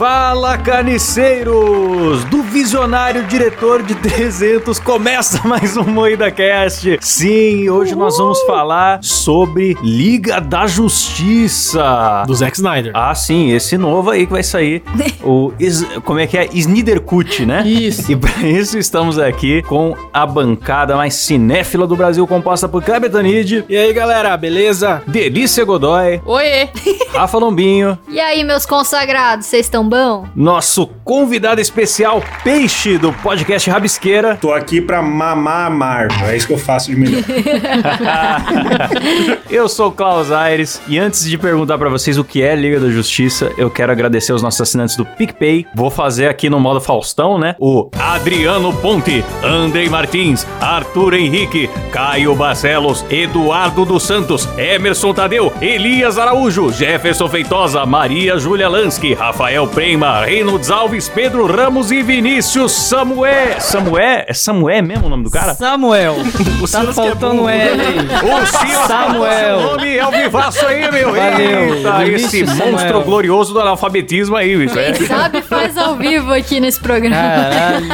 Fala carniceiros! Do visionário diretor de 300 começa mais um Moída Cast. Sim, hoje nós vamos falar sobre Liga da Justiça. Do Zack Snyder. Ah, sim, esse novo aí que vai sair. o Is- como é que é? Snyder Cut, né? Isso. E para isso estamos aqui com a bancada mais cinéfila do Brasil, composta por Kleber Tanid, E aí, galera, beleza? Delícia Godoy, Oiê! Rafa Lombinho, E aí, meus consagrados, vocês estão nosso convidado especial Peixe do podcast Rabisqueira. Tô aqui pra mamar a Marvel. É isso que eu faço de melhor. eu sou o Klaus Aires e antes de perguntar pra vocês o que é Liga da Justiça, eu quero agradecer aos nossos assinantes do PicPay. Vou fazer aqui no modo Faustão, né? O Adriano Ponte, Andrei Martins, Arthur Henrique, Caio Barcelos, Eduardo dos Santos, Emerson Tadeu, Elias Araújo, Jefferson Feitosa, Maria Júlia Lansky, Rafael Prema, Reynolds Alves, Pedro Ramos e Vinícius Samuel. Samuel? É Samuel mesmo o nome do cara? Samuel. tá Silas que é faltando burro. L aí. O Silas Samuel. O nome é o vivaço aí, meu. Valeu. Eita, esse Vinícius monstro Samuel. glorioso do analfabetismo aí, bicho. É. Quem sabe faz ao vivo aqui nesse programa. Caralho.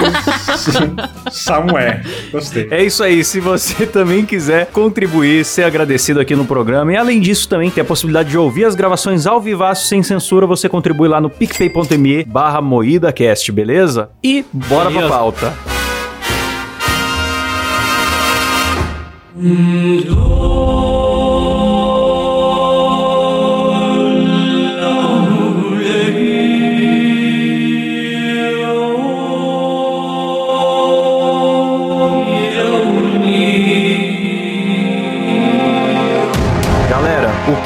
Samuel. Gostei. É isso aí, se você também quiser contribuir, ser agradecido aqui no programa e além disso também ter a possibilidade de ouvir as gravações ao vivaço sem censura, você contribui lá no picpay.me barra moídacast, beleza? E bora pra Beleza. pauta. Galera,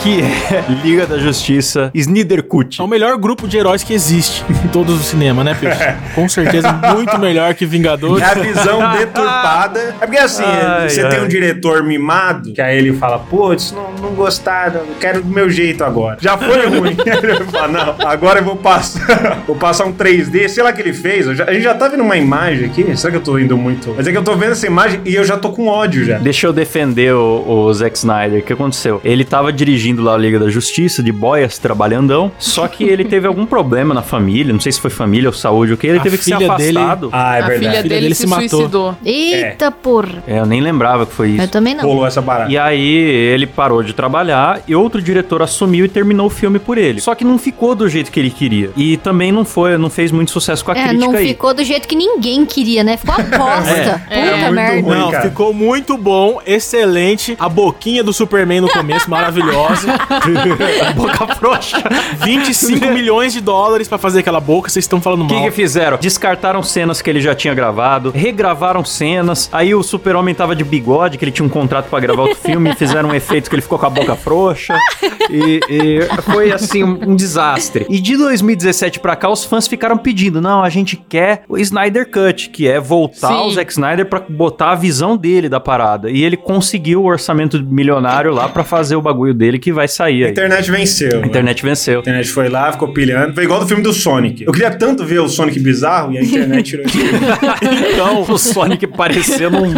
que é Liga da Justiça Snyder Cut? É o melhor grupo de heróis que existe em todos os cinemas, né, Peixe? Com certeza muito melhor que Vingadores. É a visão deturpada. É porque assim, Ai, você ai. tem um diretor mimado, que aí ele fala, putz, não, não gostaram, eu quero do meu jeito agora. Já foi ruim. Ele fala, não, agora eu vou passar, vou passar um 3D, sei lá o que ele fez. já- a gente já tá vendo uma imagem aqui. Será que eu tô indo muito? Mas é que eu tô vendo essa imagem e eu já tô com ódio já. Deixa eu defender o, o Zack Snyder. O que aconteceu? Ele tava dirigindo lá a Liga da Justiça, de boias, trabalhandão. Só que ele teve algum problema na família. Não sei se foi família ou saúde ou o que. Ele A teve que ser filha dele- afastado. Ah, é a verdade. filha filha dele, dele se, se matou. suicidou. Eita porra. É, eu nem lembrava que foi Eu isso. também não. Rolou essa barata. E aí ele parou de trabalhar e outro diretor assumiu e terminou o filme por ele. Só que não ficou do jeito que ele queria. E também não foi, não fez muito sucesso com a É, crítica não aí. ficou do jeito que ninguém queria, né? Ficou a bosta. É, Puta muito merda. ruim. Não, cara. ficou muito bom, excelente. A boquinha do Superman no começo, maravilhosa. Boca frouxa. 25 milhões de dólares pra fazer aquela boca, vocês estão falando O que, mal. que fizeram? Descartaram cenas que ele já tinha gravado, regravaram cenas. Aí o Super-Homem tava de bigode, que ele tinha um contrato pra gravar outro filme, e fizeram um efeito que ele ficou com a boca frouxa. E, e foi assim, um, um desastre. E de 2017 pra cá, os fãs ficaram pedindo: não, a gente quer o Snyder Cut, que é voltar Sim. o Zack Snyder pra botar a visão dele da parada. E ele conseguiu o orçamento milionário lá pra fazer o bagulho dele que vai sair A aí. internet venceu. A internet venceu. A internet foi lá, ficou pilhando. Foi igual do filme do Sonic. Eu queria tanto ver o Sonic bizarro e a internet tirou filme. Então, o Sonic parecendo um.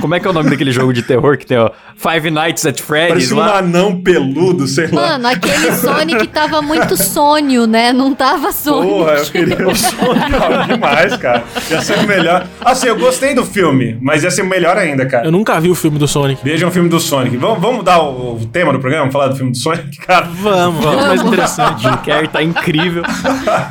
Como é que é o nome daquele jogo de terror que tem, ó? Five Nights at Freddy's Parecia um lá? anão peludo, sei lá. Mano, aquele Sonic tava muito sonho, né? Não tava Sonic. Porra, eu queria o Sonic. Demais, cara. Ia ser o melhor. Assim, eu gostei do filme, mas ia ser melhor ainda, cara. Eu nunca vi o filme do Sonic. Vejam o filme do Sonic. Vamos, vamos mudar o, o tema do programa? Falar do filme do Sonic, cara? Vamos, vamos. Mais interessante. Jim Carrey tá incrível.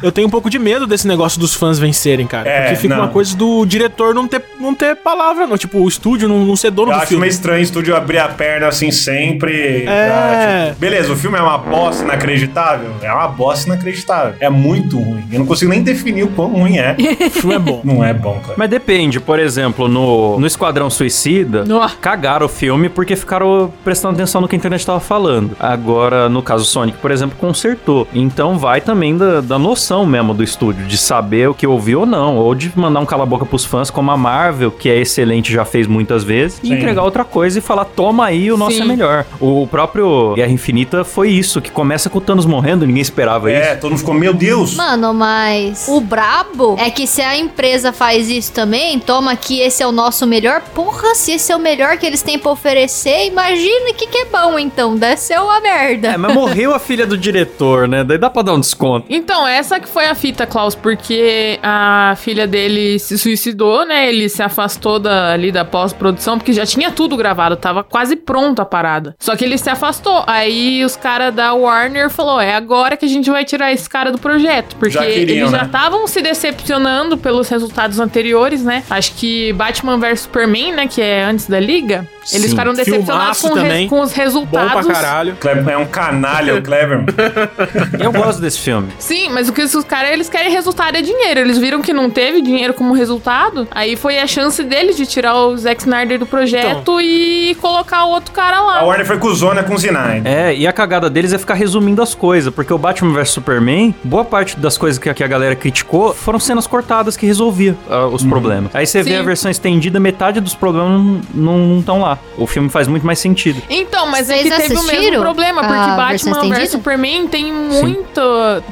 Eu tenho um pouco de medo desse negócio dos fãs vencerem, cara. É, porque fica não. uma coisa do diretor não ter, não ter palavra, não. Tipo, o estúdio não, não ser dono Eu do acho filme. meio estranho o estúdio abrir a perna assim sempre. É. tipo, beleza, o filme é uma bosta inacreditável? É uma bosta inacreditável. É muito ruim. Eu não consigo nem definir o quão ruim é. O filme é bom. não é bom, cara. Mas depende, por exemplo, no, no Esquadrão Suicida, Nó. cagaram o filme porque ficaram prestando atenção no que a internet tava falando. Agora, no caso Sonic, por exemplo, consertou. Então vai também da, da noção mesmo do estúdio, de saber o que ouviu ou não, ou de mandar um cala-boca pros fãs, como a Marvel, que é excelente, já fez muitas vezes, e Sim. entregar outra coisa e falar, toma aí, o nosso Sim. é melhor. O próprio Guerra Infinita foi isso, que começa com o Thanos morrendo, ninguém esperava isso. É, todo mundo ficou, meu Deus. Mano, mas o brabo é que se a empresa faz isso também, toma que esse é o nosso melhor. Porra, se esse é o melhor que eles têm pra oferecer, imagina o que, que é bom então. Desce ser uma merda. É, mas morreu a filha do diretor, né? Daí dá pra dar um desconto. Então, essa que foi a fita, Klaus, porque a filha dele se suicidou, né? Ele se afastou da, ali da pós-produção, porque já tinha tudo gravado, tava quase pronto a parada. Só que ele se afastou. Aí os caras da Warner falou: é agora que a gente vai tirar esse cara do projeto. Porque Já queriam, eles já né? estavam se decepcionando pelos resultados anteriores, né? Acho que Batman vs Superman, né? Que é antes da Liga. Eles Sim. ficaram decepcionados com, com os Bom resultados. pra caralho. Kleber é um canalha, o Kleber. Eu gosto desse filme. Sim, mas o que os caras, eles querem resultado é dinheiro. Eles viram que não teve dinheiro como resultado. Aí foi a chance deles de tirar o Zack Snyder do projeto e colocar o outro cara A lá. Warner foi cuzona com o Zinai. É, e a cagada deles é ficar resumindo as coisas, porque o Batman vs Superman, boa parte das coisas que, a- que a galera criticou foram cenas cortadas que resolvia ah, os problemas. Aí você vê Sim. a versão estendida, metade dos problemas não estão lá. O filme faz muito mais sentido. Então, mas é que teve o mesmo problema, porque Batman vs? Superman tem muito,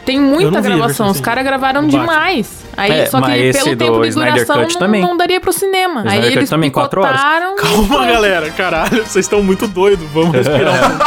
tem muita gravação. Os caras gravaram demais. Aí, É, só que pelo do tempo de Snyder duração Cut não, também. não daria pro cinema. Snyder Aí Cut eles também, quatro horas. picotaram Calma, galera. Caralho, vocês estão muito doidos. Vamos respirar.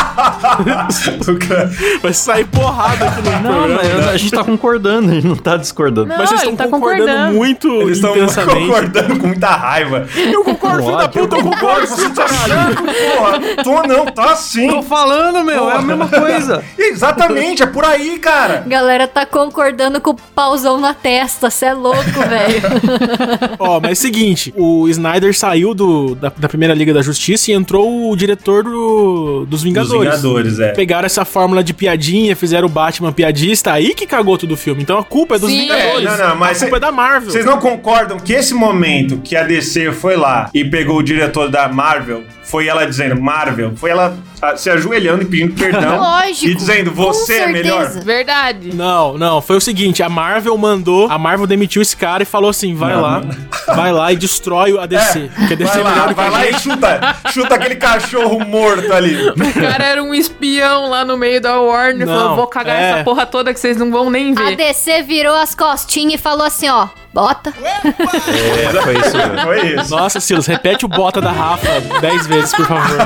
Vai sair porrada aqui no Não, programa. mas a gente tá concordando, a gente não tá discordando. Não, Mas vocês estão tá concordando, concordando. muito Eles estão concordando com muita raiva. Eu concordo, filho da puta, eu concordo, você tá chato, porra. Tô não, tá sim. Tô falando, meu, é a mesma coisa. Exatamente, é por aí, cara. Galera tá concordando com o pauzão na testa, cê é louco, velho. Ó, mas é o seguinte, o Snyder saiu do, da, da primeira Liga da Justiça e entrou o diretor do- dos Vingadores. Os Vingadores, é. Pegaram essa fórmula de piadinha, fizeram o Batman piadista, aí que cagou todo o filme. Então a culpa é dos Sim. Vingadores. É, não, não, mas a culpa cê- é da Marvel. Vocês não concordam que esse momento que a DC foi lá e pegou o diretor da Marvel, foi ela dizendo Marvel, foi ela se ajoelhando e pedindo perdão Lógico, e dizendo você é melhor. Verdade. Não, não, foi o seguinte, a Marvel mandou, a Marvel demitiu esse cara e falou assim, vai Não, lá, vai lá e destrói a DC. porque a DC Vai é lá, vai a lá e chuta, chuta aquele cachorro morto ali. O cara era um espião lá no meio da Warner. Não, falou, vou cagar é. essa porra toda que vocês não vão nem A ver. DC virou as costinhas e falou assim, ó, bota. É, foi isso mesmo. Foi isso. Nossa, Silas, repete o bota da Rafa 10 vezes, por favor.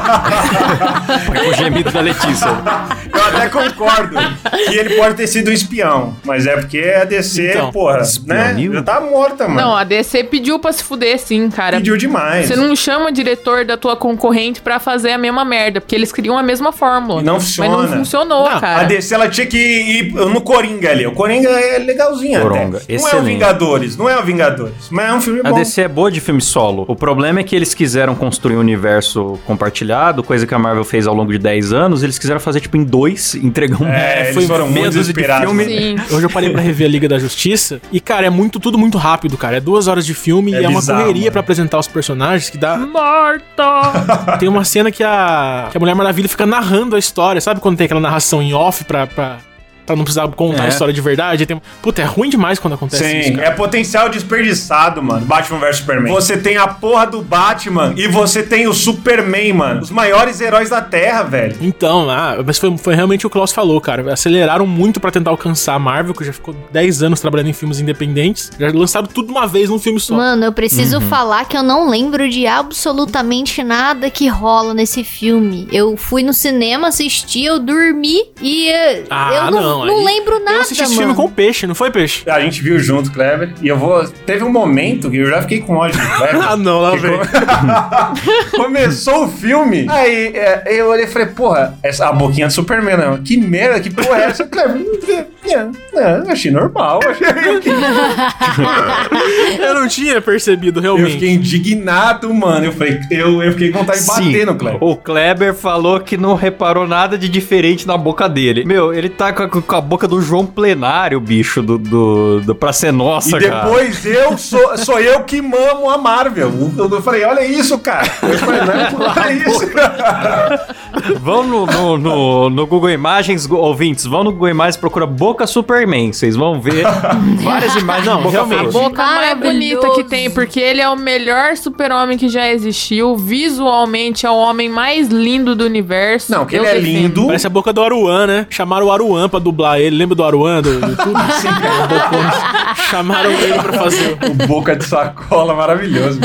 O gemido da Letícia. Eu até concordo que ele pode ter sido um espião, mas é porque a DC, Então, porra, né? espionil? Já tá morta, mano. Não, a DC pediu pra se fuder sim, cara. Pediu demais. Você não chama diretor da tua concorrente pra fazer a mesma merda, porque eles criam a mesma fórmula. E não Mas funciona. não funcionou, Não, cara. A DC ela tinha que ir no Coringa ali. O Coringa é legalzinho Coronga, até. Não é o excelente. Vingadores, não é o Vingadores, mas é um filme A bom. DC é boa de filme solo. O problema é que eles quiseram construir um universo compartilhado, coisa que a Marvel fez ao longo de 10 anos. Eles quiseram fazer, tipo, em dois, entregar um É, eles foi foram dúzia de filme. Sim. Hoje eu parei pra rever a Liga da Justiça e, cara, é muito tudo muito rápido, cara. É duas horas de filme É e é uma bizarro, correria mano. pra apresentar os personagens que dá. Morta! Tem uma cena que a, que a Mulher Maravilha fica narrando a história. Sabe quando tem aquela narração em off pra, pra, pra não precisar contar É. a história de verdade? Tem... Puta, é ruim demais quando acontece isso, Sim, é potencial desperdiçado, mano. Batman vs Superman. Você tem a porra do Batman e você tem o Superman, mano. Os maiores heróis da Terra, velho. Então, ah, mas foi, foi realmente o que o Klaus falou, cara. Aceleraram muito pra tentar alcançar a Marvel, que já ficou 10 anos trabalhando em filmes independentes. Já lançaram tudo de uma vez num filme só. Mano, eu preciso Uhum. falar que eu não lembro de absolutamente nada que rola nesse filme. Eu fui no cinema assistir, eu dormi e eh, Ah, eu não, não, não aí- lembro nada, eu assisti esse mano. filme com o Peixe, não foi, Peixe? A gente viu junto, Kleber. E eu vou. Teve um momento que eu já fiquei com ódio do Kleber. Ah, não, lá vem. Começou o filme. Aí é, eu olhei e falei, porra, essa, a boquinha do Superman, não. Que merda, que porra é essa? Kleber, é, é, eu achei normal. Eu não tinha percebido, Eu realmente. fiquei indignado, mano. Eu falei, eu, eu fiquei com vontade de bater no Kleber. O Kleber falou que não reparou nada de diferente na boca dele. Meu, ele tá com a, com a boca do João Plenário, bicho, do, do, do Pra Ser Nossa, E cara. depois eu sou, sou eu que mamo a Marvel. Eu, eu falei, olha isso, cara. Eu falei, não, olha isso. Vão no, no, no- no Google Imagens, ouvintes, vão no Google Imagens, procura Boca boca Superman. Vocês vão ver várias imagens Não, de boca realmente. A boca mais bonita que tem, porque ele é o melhor super-homem que já existiu. Visualmente é o homem mais lindo do universo. Não, que ele é defendo. lindo. Parece a boca do Aruan, né? Chamaram o Aruan pra dublar ele. Lembra do Aruan do YouTube? Sim, cara. Chamaram ele pra fazer. O boca de sacola maravilhoso.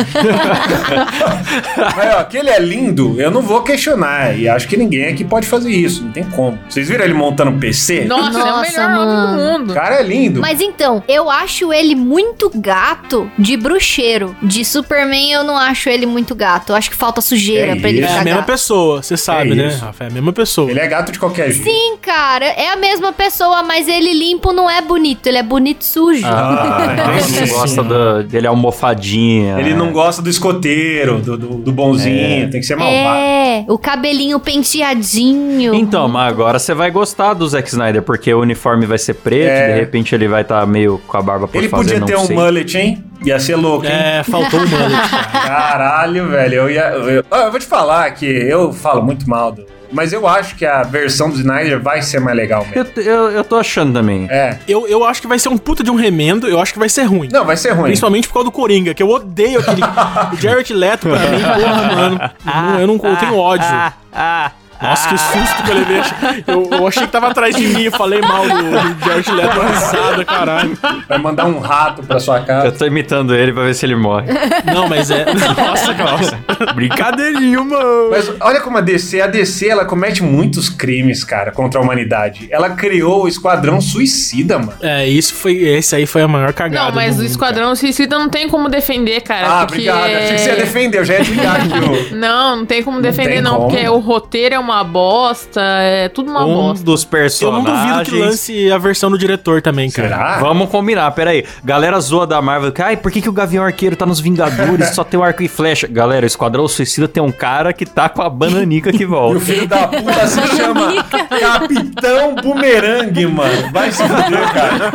Mas, ó, que ele é lindo, eu não vou questionar. E acho que ninguém aqui pode fazer isso. Não tem como. Vocês viram ele montando PC? Nossa, é o Nossa, melhor homem mano. do O mundo. cara é lindo. Mas então, eu acho ele muito gato de bruxeiro. De Superman, eu não acho ele muito gato. Eu acho que falta sujeira É pra ele isso. É ficar a mesma gato. pessoa, você sabe, É né, isso. Rafa? É a mesma pessoa. Ele é gato de qualquer jeito. Sim, cara, é a mesma pessoa, mas ele limpo não é bonito, ele é bonito sujo. Ah, Ele não gosta do- dele almofadinha. Ele não gosta do escoteiro, do, do, do bonzinho. Tem que ser malvado. É, o cabelinho penteadinho. Então, mas agora você vai gostar do Zack Snyder, porque o uniforme vai ser preto, É. de repente ele vai estar meio com a barba por Ele fazer, podia ter um sei. mullet, hein? Ia ser louco, hein? É, faltou um mullet, cara. Caralho, velho. Eu ia. Eu, eu vou te falar que eu falo muito mal do. Mas eu acho que a versão do Snyder vai ser mais legal mesmo. Eu, eu, eu tô achando também. É. Eu, eu acho que vai ser um puta de um remendo, eu acho que vai ser ruim. Não, vai ser ruim. Principalmente por causa do Coringa, que eu odeio aquele. o Jared Leto, pra mim, porra, mano. não- eu, não, eu tenho ódio. Ah, Nossa, que susto que eu levei. Eu, eu achei que tava atrás de mim, eu falei mal do, do Jared Leto, risada, caralho. Vai mandar um rato pra sua eu casa. tô imitando ele pra ver se ele morre. Não, mas é. Nossa, nossa. Brincadeirinho, mano. Mas olha como a DC, a DC, ela comete muitos crimes, cara, contra a humanidade. Ela criou o Esquadrão Suicida, mano. É, isso foi. Esse aí foi a maior cagada. Não, mas do o mundo, Esquadrão Suicida não tem como defender, cara. ah, porque... obrigado. Achei que você ia defender, eu já ia desligar aqui. Não, não tem como Não defender, não, como. porque o roteiro é uma bosta, é tudo uma um bosta. dos cara. Eu não personagens. duvido que lance a versão do diretor também, cara. Será? Vamos combinar, peraí. Galera zoa da Marvel, ai, por que, que o Gavião Arqueiro tá nos Vingadores só tem o arco e flecha? Galera, o Esquadrão Suicida tem um cara que tá com a bananica que E o volta. filho da puta se chama Capitão Bumerangue, mano. Vai se fuder, cara.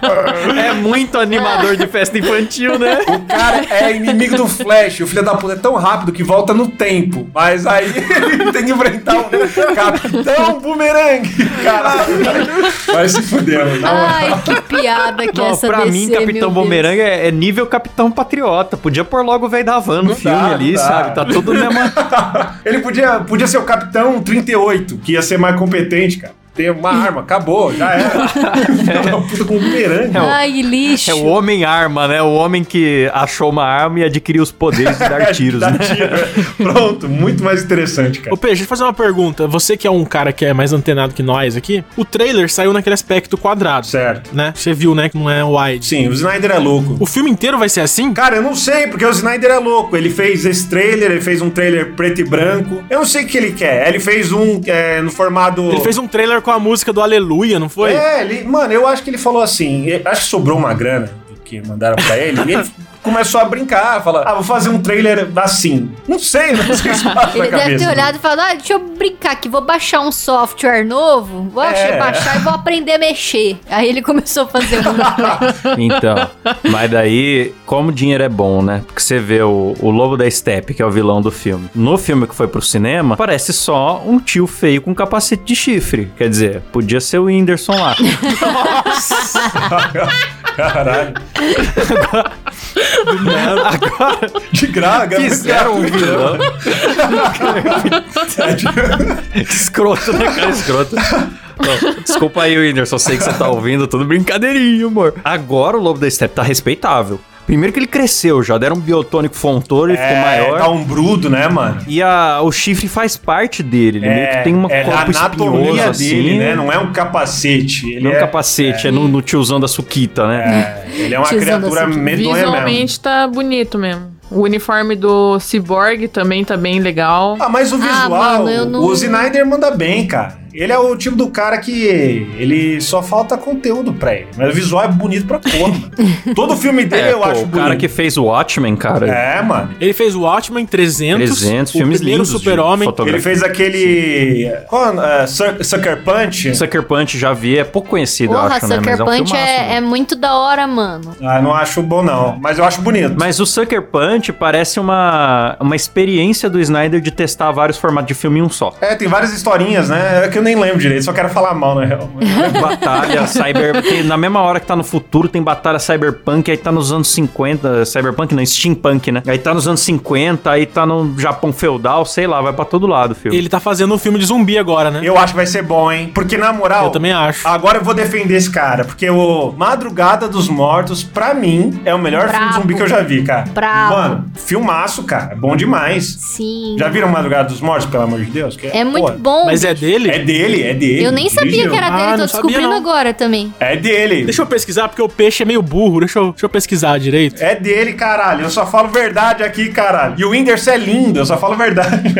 é muito animador de festa infantil, né? O cara é inimigo do Flash. O filho da puta é tão rápido que volta no tempo. Mas aí ele tem que enfrentar o Capitão Bumerangue. Caralho. Vai se fuder, mano. Ai, que piada que Não, essa pra DC, mim, Capitão. Bumerangue é, é nível Capitão Patriota. Podia pôr logo o velho da van no Não filme dá, ali, dá. sabe? Tá tudo na mesma. Ele podia, podia ser o Capitão 38, que ia ser mais competente, cara. Tem uma arma, acabou, já era. Filho da puta com um bumerangue. Ai, que lixo. É o homem-arma, né? O homem que achou uma arma e adquiriu os poderes de dar tiros, né? tiro. Pronto, muito mais interessante, cara. Ô, Peixe, deixa eu fazer uma pergunta. Você que é um cara que é mais antenado que nós aqui, o trailer saiu naquele aspecto quadrado, Certo. né? Você viu, né, que não é wide. Sim, o Snyder é louco. O filme inteiro vai ser assim? Cara, eu não sei, porque o Snyder é louco. Ele fez esse trailer, ele fez um trailer preto e branco. Eu não sei o que ele quer. Ele fez um é, no formato. Ele fez um trailer com a música do Aleluia, não foi? É, ele, mano, eu acho que ele falou assim. Acho que sobrou uma grana que mandaram pra ele. e ele começou a brincar, falar: Ah, vou fazer um trailer assim. Não sei, não sei se passa Ele deve cabeça. ter olhado e falado: ah, deixa eu brincar aqui, vou baixar um software novo, vou É. baixar e vou aprender a mexer. Aí ele começou a fazer um. Então, mas daí, como o dinheiro é bom, né? Porque você vê o, o Lobo da Steppe, que é o vilão do filme. No filme que foi pro cinema, parece só um tio feio com capacete de chifre. Quer dizer, podia ser o Whindersson lá. Caralho. Agora, De graga, fizeram um vilão. escroto, né, cara? Escroto. Não, desculpa aí, Whindersson. Sei que você tá ouvindo tudo brincadeirinho, amor. Agora o Lobo da Steppe tá respeitável. Primeiro que ele cresceu, já deram um biotônico fontor, ele ficou É, maior. tá um brudo, né, mano? E a, o chifre faz parte dele. Ele meio que tem uma é corpo anatomia espinhoso, dele, assim. né? Não é um capacete. Ele Não é um é, capacete, é, no, no tiozão da Suquita, né? é, ele é uma criatura medonha mesmo. Visualmente tá bonito mesmo. O uniforme do Cyborg também tá bem legal. Ah, mas o Ah, visual, mano, eu não- o Snyder manda bem, cara. Ele é o tipo do cara que ele só falta conteúdo pra ele. Mas o visual é bonito pra porra. mano. Todo filme dele É, eu pô, acho o bonito. cara que fez o Watchmen, cara. É, mano. Ele fez o Watchmen 300, 300 o filmes lindos de Super-Homem. Ele fez aquele. Qual, é, Suck- Sucker Punch? Sucker Punch já vi, é pouco conhecido, eu Porra, acho, né? Sucker Mas é um Punch filmaço, é, né? é muito da hora, mano. Ah, não acho bom, não. Mas eu acho bonito. Mas o Sucker Punch, Punch parece uma, uma experiência do Snyder de testar vários formatos de filme em um só. É, tem várias historinhas, né? É que eu nem lembro direito, só quero falar mal, na real. Batalha cyber. tem- na mesma hora que tá no futuro, tem batalha cyberpunk, aí tá nos anos 50. Cyberpunk não, steampunk, né? Aí tá nos anos 50, aí tá no Japão feudal, sei lá, vai pra todo lado o filme. Ele tá fazendo um filme de zumbi agora, né? Eu acho que vai ser bom, hein? Porque, na moral... Eu também acho. Agora eu vou defender esse cara, porque o Madrugada dos Mortos, pra mim, é o melhor filme de zumbi que eu já vi, cara. Brabo. Mano, filmaço, cara. Bom demais. Sim. Já viram Madrugada dos Mortos, pelo amor de Deus? Que É muito pô, bom. Mas é dele? É dele, é dele. Eu nem sabia Dirigiu. que era Ah, dele, tô não sabia, descobrindo não. agora também. É dele. Deixa eu pesquisar, porque o peixe é meio burro. Deixa eu, deixa eu pesquisar direito. É dele, caralho. Eu só falo verdade aqui, caralho. E o Whindersson é lindo, eu só falo verdade.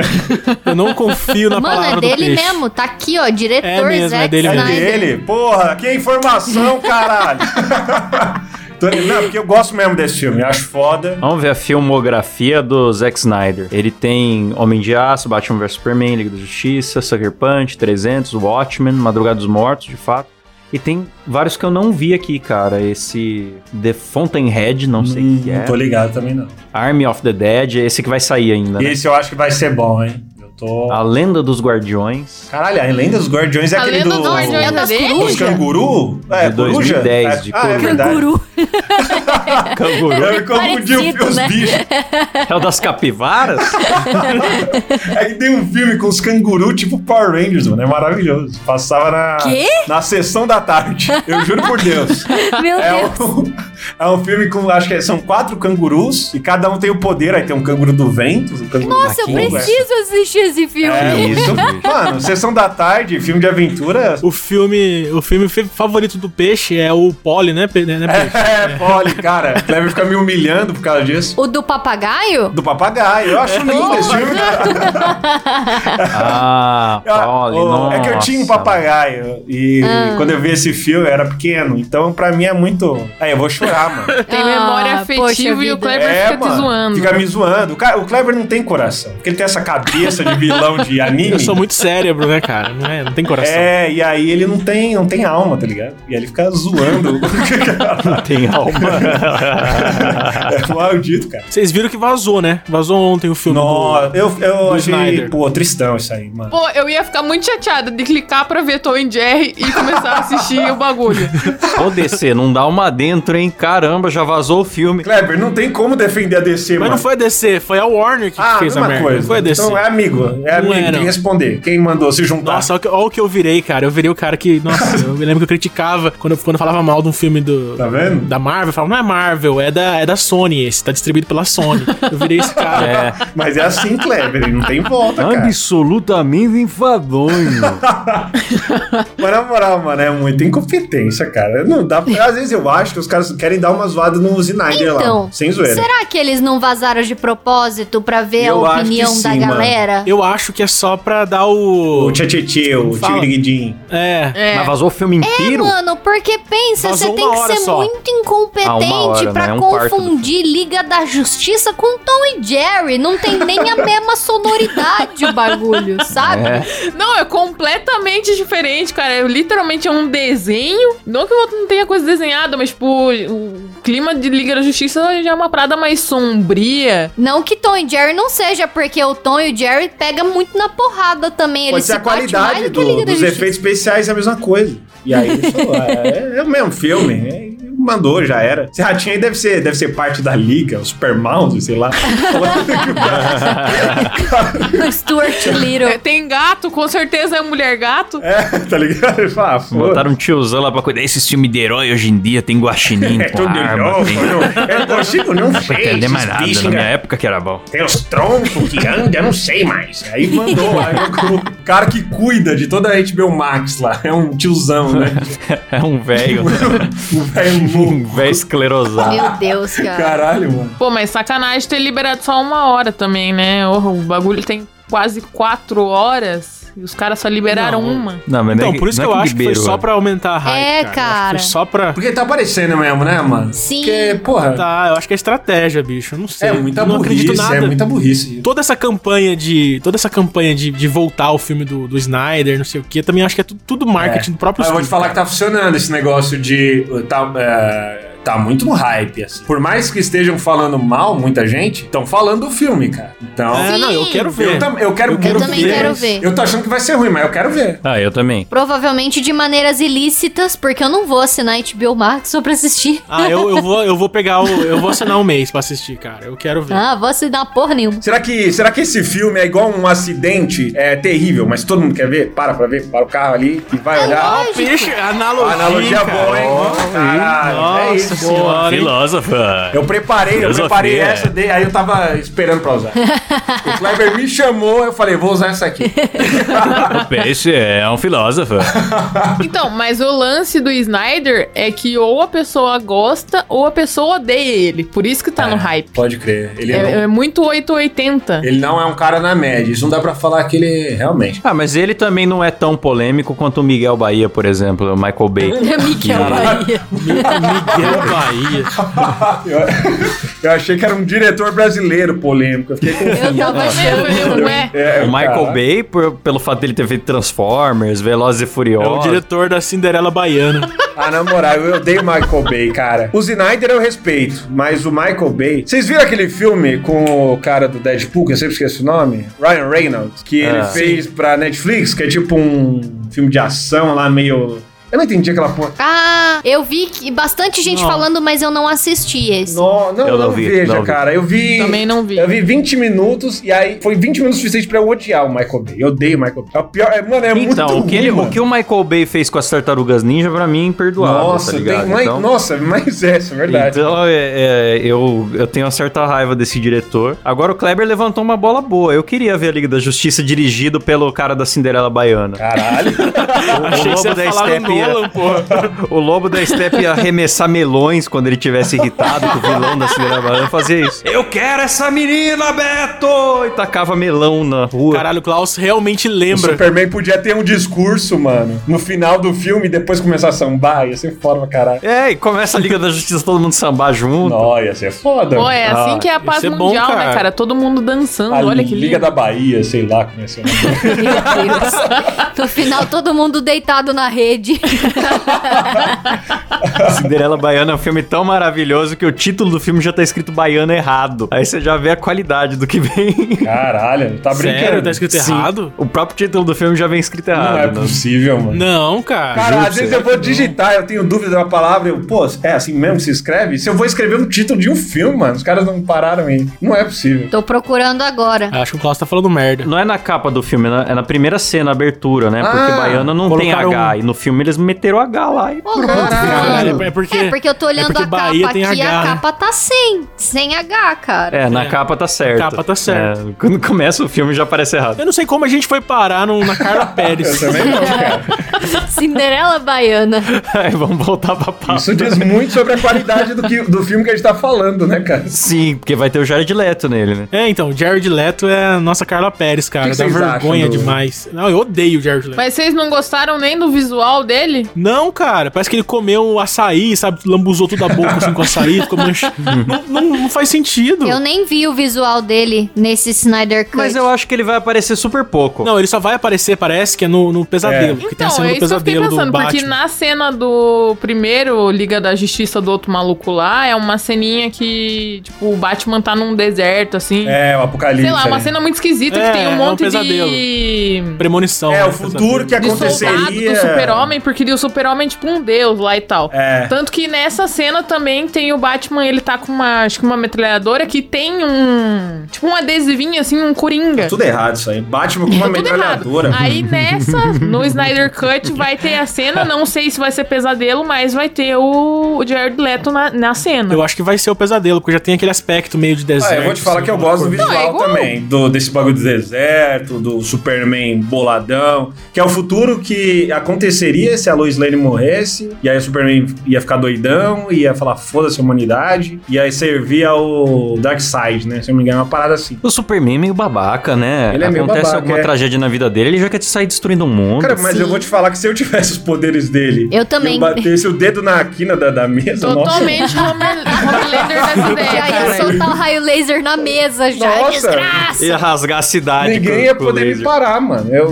Eu não confio na Mano, é palavra do dele mesmo. Tá aqui, ó. Diretor É mesmo, Zack é dele É mesmo. Snyder. dele? Porra, que informação, caralho. Não, porque eu gosto mesmo desse filme, acho foda. Vamos ver a filmografia do Zack Snyder. Ele tem Homem de Aço, Batman vs Superman, Liga da Justiça, Sucker Punch, 300, Watchmen, Madrugada dos Mortos, de fato. E tem vários que eu não vi aqui, cara. Esse The Fountainhead, não sei o que é. Não tô ligado também, não. Army of the Dead, esse que vai sair ainda, né? Esse eu acho que vai ser bom, hein? Tô. A Lenda dos Guardiões. Caralho, a Lenda dos Guardiões é A aquele Lenda do. dos Guardiões É das é? Dos corujas. canguru? É, De coruja? 2010, é, de Ah, é coruja. Canguru. Canguru. Eu me confundi Parecido, os né? bichos. É o das capivaras? É que tem um filme com os canguru tipo Power Rangers, mano. É maravilhoso. Passava na, Quê? na sessão da tarde. Eu juro por Deus. Meu É Deus. um, é um filme com, acho que são quatro cangurus e cada um tem o poder. Aí tem um canguru do vento, um canguru Nossa, eu preciso assistir esse filme. É, Isso, bicho. Mano, sessão da tarde, filme de aventura. O filme, o filme favorito do peixe é o Polly, né, pe- né, peixe? É, pole, cara. Clever fica me humilhando por causa disso. O do papagaio? Do papagaio. Eu acho lindo esse filme, cara. Ah, Polly, oh, é que eu tinha um papagaio e Ah. quando eu vi esse filme eu era pequeno, então pra mim é muito. Aí eu vou chorar, mano. Tem Ah, memória poxa afetiva e o. Kleber É, fica te zoando. Fica me zoando. O, ca- o Kleber não tem coração. Porque ele tem essa cabeça de vilão de anime. Eu sou muito cérebro, né, cara? Não, é, não tem coração. É, e aí ele não tem, não tem alma, tá ligado? E aí ele fica zoando. Tem alma. É maldito, cara. Vocês viram que vazou, né? Vazou ontem o filme Nossa, eu, eu do achei, Snyder. pô, tristão isso aí, mano. Pô, eu ia ficar muito chateada de clicar pra ver Tom e Jerry e começar a assistir o bagulho. Ô, DC, não dá uma dentro, hein? Caramba, já vazou o filme. Kleber, não tem como defender a DC, do... Mas mano. não foi a DC, foi a Warner que ah, fez a mesma merda. coisa. Não foi a DC. Então é amigo. É Não amigo, é, tem que responder. Quem mandou se juntar? Nossa, olha o que- olha o que eu virei, cara. Eu virei o cara que. Nossa, eu me lembro que eu criticava quando quando eu falava mal de um filme do. Tá vendo? Da Marvel, eu falava, não é Marvel, é da, é da Sony esse, tá distribuído pela Sony. Eu virei esse cara. É, Mas é assim, Kleber, ele não tem volta, cara. absolutamente enfadonho. Mas na moral, mano, é muita incompetência, cara. Não dá pra... Às vezes eu acho que os caras querem dar uma zoada no Snyder lá. Então, Sem zoeira. será que eles não vazaram de propósito pra ver Eu a opinião sim, da mano. galera? Eu acho que é só pra dar o. O Tchatchê, o. Tigridin. É. É. Mas vazou o filme É, inteiro? mano, porque pensa, Vazou você tem que ser só. muito uma incompetente pra né? É um quarto do confundir Liga da Justiça com Tom e Jerry. Não tem nem a mesma sonoridade o bagulho, sabe? É. Não, é completamente diferente, cara. É literalmente é um desenho. Não que o outro não tenha coisa desenhada, mas, tipo, o clima de Liga da Justiça já é uma parada mais sombria. Não que Tom e Jerry não seja, porque o Tom e o Jerry pega muito na porrada também. Pode Eles ser se a qualidade do dos efeitos especiais é a mesma coisa. E aí, isso, é, é o mesmo filme. é, mandou, já era. Esse ratinho aí deve ser, deve ser parte da liga, o Super Mouse, sei lá. O Stuart Little. É, tem gato, com certeza é mulher gato. é, tá ligado? Ele fala, ah. Botaram um tiozão lá pra cuidar. Esses filmes de herói hoje em dia tem guaxinim É com tudo de arma. novo, tem... não, eu não consigo não Não sei. entender mais nada. bichos, Na minha cara. época que era bom. Tem os troncos que andam, eu não sei mais. Aí mandou aí o cara que cuida de toda a HBO Max lá. É um tiozão, né? É um velho. Um velho um velho esclerosado. Meu Deus, cara. Caralho, mano. Pô, mas sacanagem ter liberado só uma hora também, né? Oh, o bagulho tem quase quatro horas e os caras só liberaram Não. uma. Não, mas Então, é por isso que não eu é acho que foi só pra aumentar a hype. É, que cara. Foi só pra. Porque tá aparecendo mesmo, né, mano? Sim. Porque, porra, Tá, eu acho que é estratégia, bicho. Eu não sei. é muita eu não acredito burrice, nada. é muita burrice. Toda essa campanha de. Toda essa campanha de, de voltar o filme do, do Snyder, não sei o que, também acho que é tudo, tudo marketing do próprio Mas eu vou te falar que cara. tá funcionando esse negócio de. Tá, é, tá muito no hype, assim. Por mais que estejam falando mal, muita gente, estão falando do filme, cara. Então, É, não, eu quero ver. eu, tam- eu quero Eu quero também ver. quero ver. Eu tô achando que vai ser ruim, mas eu quero ver. Ah, eu também. Provavelmente de maneiras ilícitas, porque eu não vou assinar HBO Max só pra assistir. Ah, eu, eu, vou, eu vou pegar o. Eu vou assinar um mês pra assistir, cara. Eu quero ver. Ah, vou assinar porra nenhuma. Será que, será que esse filme é igual um acidente é terrível, mas todo mundo quer ver? Para pra ver, para o carro ali e vai olhar. Ah, peixe, analogia. Analogia cara. boa, hein? Caralho, é Nossa isso. Senhora. hein? Filósofa. Eu preparei, eu Filosofia. preparei essa, dei- aí eu tava esperando pra usar. o Kleber me chamou, eu falei, vou usar essa aqui. O peixe é um filósofo. Então, mas o lance do Snyder é que ou a pessoa gosta ou a pessoa odeia ele. Por isso que tá no hype. Pode crer. Ele, É, não, é muito 880. ele não é um cara na média. Isso não dá pra falar que ele realmente. Ah, mas ele também não é tão polêmico quanto o Miguel Bahia, por exemplo, o Michael Bay. Miguel Bahia. Miguel Bahia. eu, eu achei que era um diretor brasileiro polêmico. Eu fiquei confuso. Eu tava achando. É, O Michael cara. Bay, por- pelo fato dele ter feito Transformers, Velozes e É o Furiosos. diretor da Cinderela Baiana. Ah, na moral, eu odeio o Michael Bay, cara. O Snyder eu respeito, mas o Michael Bay. Vocês viram aquele filme com o cara do Deadpool, que eu sempre esqueço o nome? Ryan Reynolds, que ele Ah. fez pra Netflix, que é tipo um filme de ação lá meio. Eu não entendi aquela porra. Ah, eu vi que bastante gente Não. falando, mas eu não assisti esse. Não, não, Eu não, não vi, veja, não vi. cara. Eu vi. Também não vi. Eu vi 20 minutos e aí foi 20 minutos suficiente pra eu odiar o Michael Bay. Eu odeio o Michael Bay. É o pior. É, mano, é muito Então, o que, ele- o que o Michael Bay fez com as tartarugas ninja, pra mim, é imperdoável, Nossa, tá ligado? tem, mas, então, nossa, mas é, isso é verdade. então é, é, eu, eu tenho uma certa raiva desse diretor. Agora o Kleber levantou uma bola boa. Eu queria ver a Liga da Justiça dirigido pelo cara da Cinderela Baiana. Caralho. O Achei que lobo você da ia porra. O lobo da Steppe ia arremessar melões quando ele tivesse irritado com o vilão da Cinderela Baiana fazia isso. Eu quero essa menina, Beto! E tacava melão na rua. Caralho, o Klaus realmente O lembra. Superman podia ter um discurso, mano, no final do filme e depois começar a sambar. Ia ser foda pra caralho. É, e começa a Liga da Justiça todo mundo sambar junto. Não, ia ser foda. Pô, é assim Ah, que é a paz ia ser bom, mundial, né, cara. cara? Todo mundo dançando. a Olha que Liga lindo. da Bahia, sei lá é nome. Meu Deus. No final, todo mundo deitado na rede. Cinderela Baiana é um filme tão maravilhoso que o título do filme já tá escrito baiana errado. Aí você já vê a qualidade do que vem. Caralho, tá brincando. Sério, tá escrito Sim. errado? O próprio título do filme já vem escrito errado. Não é né? possível, mano. Não, cara. Cara, Juro às vezes eu vou digitar, eu tenho dúvida de uma palavra, eu, pô, é assim mesmo que se escreve? Se eu vou escrever um título de um filme, mano, os caras não pararam aí. Não é possível. Tô procurando agora. Acho que o Klaus tá falando merda. Não é na capa do filme, né? é na primeira cena, abertura, né? Porque Ah, baiana não tem H. um- E no filme eles meteram H lá e. Caralho, é porque. É, porque eu tô olhando porque a Bahia capa tem aqui, H, a né? capa tá sem. Sem H, cara. É, na É, capa tá certo. capa tá certo. É, quando começa o filme já parece errado. Eu não sei como a gente foi parar no- na Carla Eu Pérez. também não, cara. Cinderela Baiana. Aí vamos voltar pra pauta. Isso diz muito sobre a qualidade do, que, do filme que a gente tá falando, né, cara? Sim, porque vai ter o Jared Leto nele, né? É, então, o Jared Leto é a nossa Carla Pérez, cara. Que Dá vergonha do- demais. Não, eu odeio o Jared Leto. Mas vocês não gostaram nem do visual dele? Não, cara, parece que ele comeu um açaí, sabe? Lambuzou toda a boca assim com açaí, ficou não, não, não faz sentido. Eu nem vi o visual dele nesse Snyder Cut. Mas eu acho que ele vai aparecer super pouco. Não, ele só vai aparecer, parece que é no, no pesadelo. Que tem a Então, cena é do isso que eu fiquei pesadelo do pensando, porque Batman. na cena do primeiro Liga da Justiça do outro maluco lá, é uma ceninha que, tipo, o Batman tá num deserto, assim. É, o apocalipse. Sei lá, uma ali. cena muito esquisita É, que tem é um um monte pesadelo. de. Premonição. É, né, o futuro que De soldado aconteceria. do super-homem, porque o super-homem tipo um deus lá e tal. É. Tanto que nessa cena também tem o Batman, ele tá com uma, acho que uma metralhadora que tem um, tipo um adesivinho assim, um coringa. Tudo errado isso aí. Batman com uma Tá errado. metralhadora. Aí nessa, no Snyder Cut, vai ter a cena. Não sei se vai ser pesadelo, mas vai ter o, o Jared Leto na, na cena. Eu acho que vai ser o pesadelo, porque já tem aquele aspecto meio de deserto. Ah, eu vou te falar assim, que eu aquela gosto do visual Não, é igual. também. Do, desse bagulho do deserto, do Superman boladão. Que é o futuro que aconteceria se a Lois Lane morresse. E aí o Superman ia ficar doidão, ia falar foda-se a humanidade. E aí servir ao Darkseid, né? Se eu não me engano, é uma parada assim. O Superman é meio babaca, né? Ele é meio Acontece babaca, alguma é. tragédia na vida dele, ele já quer sair destruindo o mundo. Cara, mas Sim. eu vou te falar que se eu tivesse os poderes dele. Eu também. E eu batesse o dedo na quina da, da mesa, nossa. Totalmente Homer- Homelander dessa ideia, Já ia soltar o raio laser na mesa já. Nossa. Desgraça. Ia rasgar a cidade Ninguém com- ia poder me parar, mano. Eu,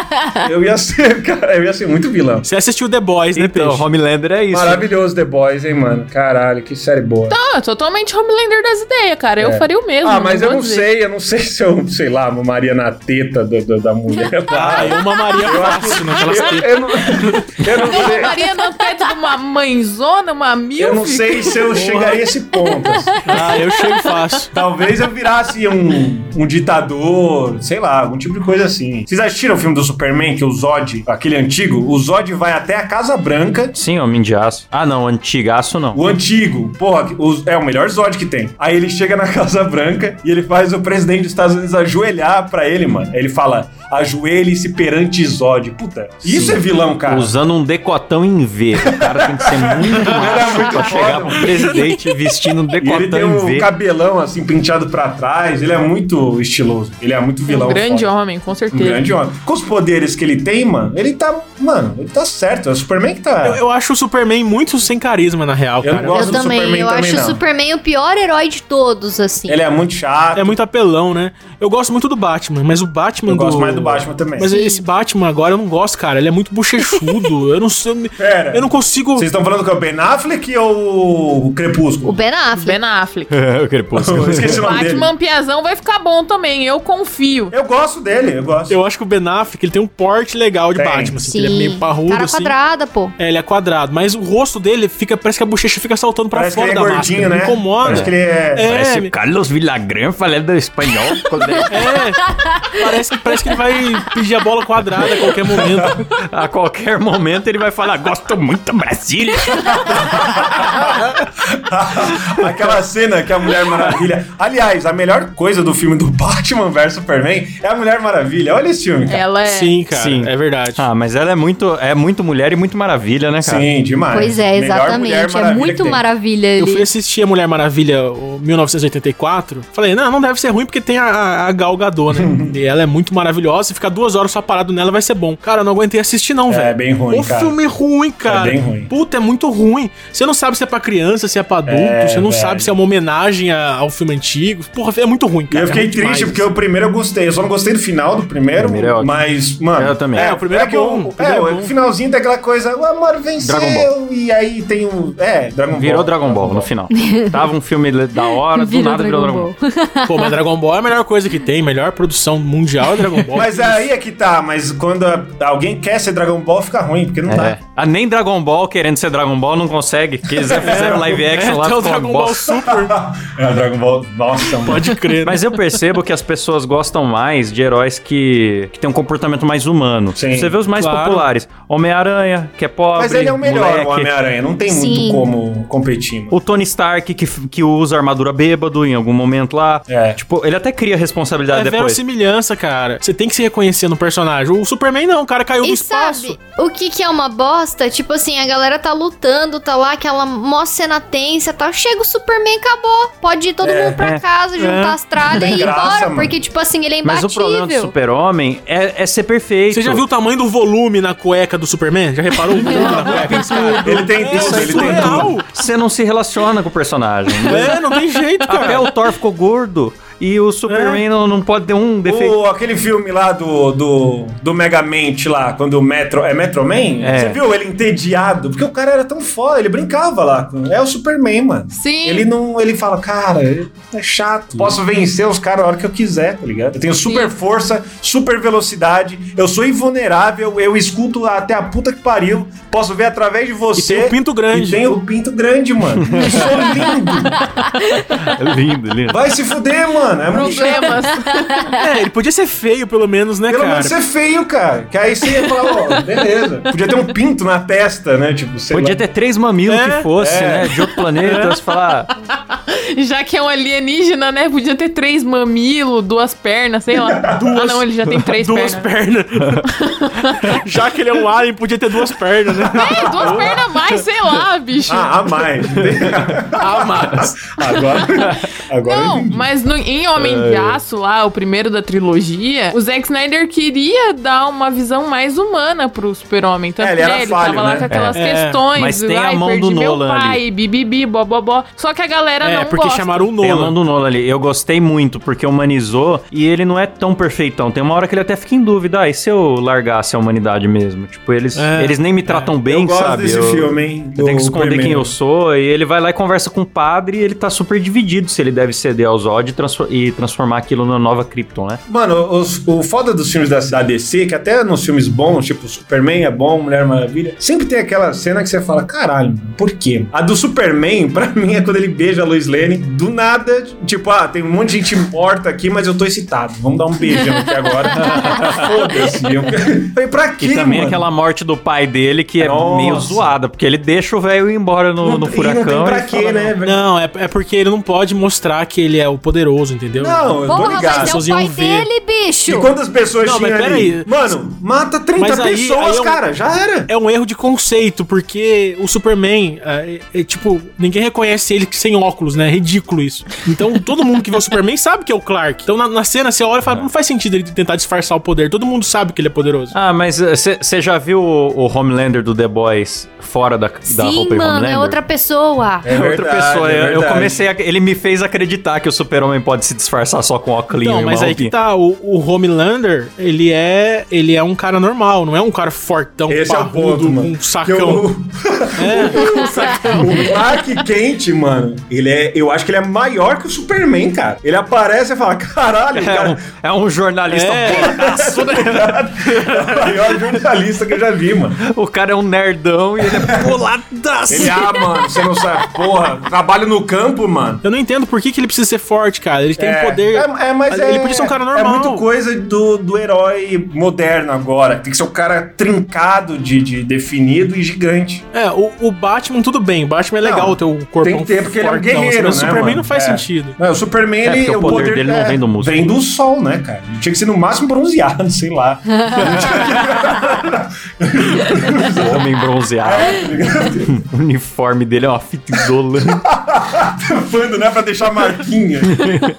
eu ia ser, cara, eu ia ser muito vilão. Você Você assistiu The Boys, né, Então, Peixe? Homelander é isso. Maravilhoso The Boys, hein, mano? Caralho, que série boa. Ah, totalmente Homelander das ideias, cara. Eu É. faria o mesmo. Ah, mas eu não dizer. sei, eu não sei se eu, sei lá, mamaria na teta do- do- da mulher. Ah, eu mamaria fácil naquelas eu, tetas. eu não, eu não Eu sei. Maria no teto de uma mãezona, uma milf. Eu não sei se eu chegaria a esse ponto. assim. Ah, eu chego fácil. Talvez eu virasse um, um ditador, sei lá, algum tipo de coisa assim. Vocês assistiram o filme do Superman, que o Zod, aquele antigo? O Zod vai até a Casa Branca. Sim, Homem de Aço. Ah, não, antigaço não. O antigo, porra, o- é o melhor Zod que tem. Aí ele chega na Casa Branca e ele faz o presidente dos Estados Unidos ajoelhar pra ele, mano. Aí ele fala: ajoelhe-se perante Zod. Puta, isso é vilão, cara. Usando um decotão em V. O cara tem que ser muito macho muito pra foda. chegar pro presidente vestindo um E ele decotão tem em um V. cabelão assim penteado pra trás. Ele é muito estiloso. Ele é muito vilão. Um grande foda. homem, com Um certeza. grande homem. Com os poderes que ele tem, mano, ele tá. Mano, ele tá certo. É o Superman que tá. Eu, eu acho o Superman muito sem carisma, na real, Eu cara. gosto Eu do também, Superman eu também, acho não. o Superman o pior herói de todos, assim. Ele é muito chato. É muito apelão, né? Eu gosto muito do Batman, mas o Batman Eu do... gosto mais do Batman também. Mas esse Batman agora eu não gosto, cara. Ele é muito bochechudo. eu não sei. Pera. Eu não consigo. Vocês estão falando que é o Ben Affleck ou o Crepúsculo? O Ben Affleck. Ben Affleck. o crepúsculo. Esqueci o nome dele. Batman Piazão vai ficar bom também, eu confio. Eu gosto dele, eu gosto. Eu acho que o Ben Affleck ele tem um porte legal de Tem. Batman, assim, Sim. ele é meio parrudo, Cara assim. quadrada, pô. É, ele é quadrado, mas o rosto dele fica, parece que a bochecha fica saltando pra Parece que fora ele é da gordinho, máscara. né? Incomoda. Parece que ele é. É, Parece o Carlos Villagrán falando espanhol. é, parece, que- parece que ele vai pedir a bola quadrada a qualquer momento. A qualquer momento ele vai falar: Gosto muito Brasília. Aquela cena que a Mulher Maravilha. Aliás, a melhor coisa do filme do Batman vs Superman é a Mulher Maravilha. Olha esse filme, cara. Ela é. Sim, cara, Sim. é verdade. Ah, mas ela é muito, é muito mulher e muito maravilha, né, cara? Sim, demais. Pois é, exatamente. É que muito maravilha Eu fui assistir a Mulher Maravilha o 1984. Falei, não, não deve ser ruim porque tem a, a Gal Gadot, né? e ela é muito maravilhosa. Se ficar duas horas só parado nela vai ser bom. Cara, eu não aguentei assistir, não, É, velho. bem ruim, O cara. filme é ruim, cara. bem ruim. Puta, é muito ruim. Você não sabe se é pra criança, se é pra adulto. É, você não velho. sabe se é uma homenagem a- ao filme antigo. Porra, é muito ruim, E cara. eu fiquei é muito triste demais. porque o primeiro eu gostei. Eu só não gostei do final do primeiro. Primeiro é mas, mano. Eu também. É, o primeiro é que bom, o primeiro é, é o bom. Finalzinho tem aquela coisa, o amor venceu. Dragon Ball. E aí tem o. É, Dragon Virou Ball. Dragon Ball no final. Tava um filme da hora, do nada virou Dragon Ball. Pô, mas Dragon Ball é a melhor coisa que tem. Melhor produção mundial é Dragon Ball. Mas aí é que tá, mas quando a- alguém quer ser Dragon Ball, fica ruim, porque não É. dá. Ah, nem Dragon Ball, querendo ser Dragon Ball, não consegue. Que eles já fizeram live action lá, Até o ficou uma Dragon Ball. Super. É, o Dragon Ball. Nossa, mano. Pode crer. Mas eu percebo que as pessoas gostam mais de heróis que, que têm um comportamento mais humano. Sim. Você vê os mais Claro. populares. Homem-Aranha, que é pobre, Mas ele é o melhor, Homem-Aranha. Não tem muito Sim. como competir. mano. O Tony Stark, que, que usa armadura bêbado em algum momento lá. É. Tipo, ele até cria responsabilidade É depois. verossimilhança, cara. Você tem que se reconhecer no personagem. O Superman não, o cara caiu E espaço. sabe, o que que é uma bosta? Tipo assim, a galera tá lutando, tá lá, aquela mó cena tensa e tal. Chega o Superman, acabou. Pode ir todo É, mundo pra é. casa, juntar as tralhas e ir graça, embora. mano. Porque, tipo assim, ele é Mas imbatível. o problema do super-homem é, é ser perfeito. Você já viu o tamanho do volume na cueca do Superman? Já reparou cara? Ele tem É, tudo, ele tem tudo. Você não se relaciona com o personagem. É, não tem jeito, Até cara. o Thor ficou gordo e o Superman não, não pode ter um defeito. O, aquele filme lá do, do, do Megamente lá, quando o Metro. É Metro Man? É. Você viu ele entediado? Porque o cara era tão foda, ele brincava lá. com- É o Superman, mano. Sim. Ele não. Ele fala, cara, é chato. Posso vencer os caras a hora que eu quiser, tá ligado? Eu tenho super força, super velocidade, eu sou invulnerável, eu escuto até a puta que pariu, posso ver através de você. E tem o pinto grande. E tem o pinto grande, mano. Eu sou lindo. lindo, lindo. Vai se fuder, mano. É muito chato. Problemas. É, ele podia ser feio, pelo menos, né, Pelo cara? menos ser feio, cara. Que aí você ia falar, ó, beleza. Podia ter um pinto na testa, né? Tipo, sei Podia lá. ter três mamilos É, que fosse, é. né? De outro planeta. Você falar, Já que é um alienígena, né? Podia ter três mamilos, duas pernas, sei lá. Duas- Ah, não, ele já tem três duas pernas. pernas. Já que ele é um alien, podia ter duas pernas, né? É, duas pernas a mais, sei lá, bicho. Ah, a mais. Ah, mas... agora. Agora Não, mas no- em Em Homem de Aço, lá, o primeiro da trilogia, o Zack Snyder queria dar uma visão mais humana pro super-homem. Tanto É, ele que, era né, ele falho, tava lá né? com aquelas É. questões. Mas tem a mão do meu Nolan pai, ali. bibibi, bobobó. Só que a galera É, não porque gosta. chamaram o Tem a mão Nolan. do Nolan ali. Eu gostei muito, porque humanizou e ele não é tão perfeitão. Tem uma hora que ele até fica em dúvida. Ah, e se eu largasse a humanidade mesmo? Tipo, eles, É, eles nem me tratam bem, eu gosto sabe? desse eu, filme, hein? Eu tenho que esconder quem eu sou. E ele vai lá e conversa com o padre e ele tá super dividido se ele deve ceder ao Zod e, transfor- e transformar aquilo na nova Krypton, né? Mano, os- o foda dos filmes da, da DC, que até nos filmes bons, tipo Superman é bom, Mulher Maravilha, sempre tem aquela cena que você fala, caralho, por quê? A do Superman, pra mim, é quando ele beija a Lois Lane, do nada, tipo, ah, tem um monte de gente morta aqui, mas eu tô excitado, vamos dar um beijão aqui agora. Foda-se. Eu falei, pra quê, E também mano? aquela morte do pai dele que é Nossa. meio zoada, porque ele deixa o velho ir embora no, Não no furacão. não tem pra quê, fala, né? Não, é, é porque ele não pode mostrar que ele é o poderoso, entendeu? Não, eu tô Porra, ligado. mas é o pessoas pai iam ver. dele, bicho. E quantas pessoas Não, mas tinham ali? Mano, mata 30 Mas aí- pessoas, aí é um- cara, já era. É um erro de conceito, porque o Superman, é, é, tipo, ninguém reconhece ele sem óculos, né? É ridículo isso. Então, todo mundo que vê o Superman sabe que é o Clark. Então, na, na cena, você olha e fala, não faz sentido ele tentar disfarçar o poder. Todo mundo sabe que ele é poderoso. Ah, mas você já viu o, o Homelander do The Boys fora da, da Sim, roupa e mano, Homelander? é outra pessoa. É outra verdade, pessoa. é Eu- eu comecei a, Ele me fez acreditar que o super-homem pode se disfarçar só com óculos Então, e mas aí que tá, o, o Homelander, ele é, ele é um cara normal, não é um cara fortão, Esse é o parrudo, ponto, mano. um Que sacão. eu- O Clark Kent, mano, ele é. Eu acho que ele é maior que o Superman, cara. Ele aparece e fala: caralho, É cara. um, é um jornalista É. né? É o maior jornalista que eu já vi, mano. O cara é um nerdão e ele é boladaço. Ele, ah, mano, você não sabe. Porra, trabalho no campo, mano. Eu não entendo por que, que ele precisa ser forte, cara. Ele tem é, poder. É, é, mas ele é, podia ser um cara É normal. muito coisa do, do herói moderno agora. Tem que ser um cara trincado, de, de definido e gigante. É, o, o Batman, tudo bem. O Batman é legal Não, ter o corpo tem que ter, porque ele é um guerreiro, Mas o né, Superman mano? não faz É. sentido. Não, o Superman, É, ele. porque o poder dele não vem do músculo. Vem do sol, né, cara? Ele tinha que ser no máximo bronzeado, sei lá. O homem bronzeado. o uniforme dele é uma fita isolante. Tampando, né? Pra deixar marquinha.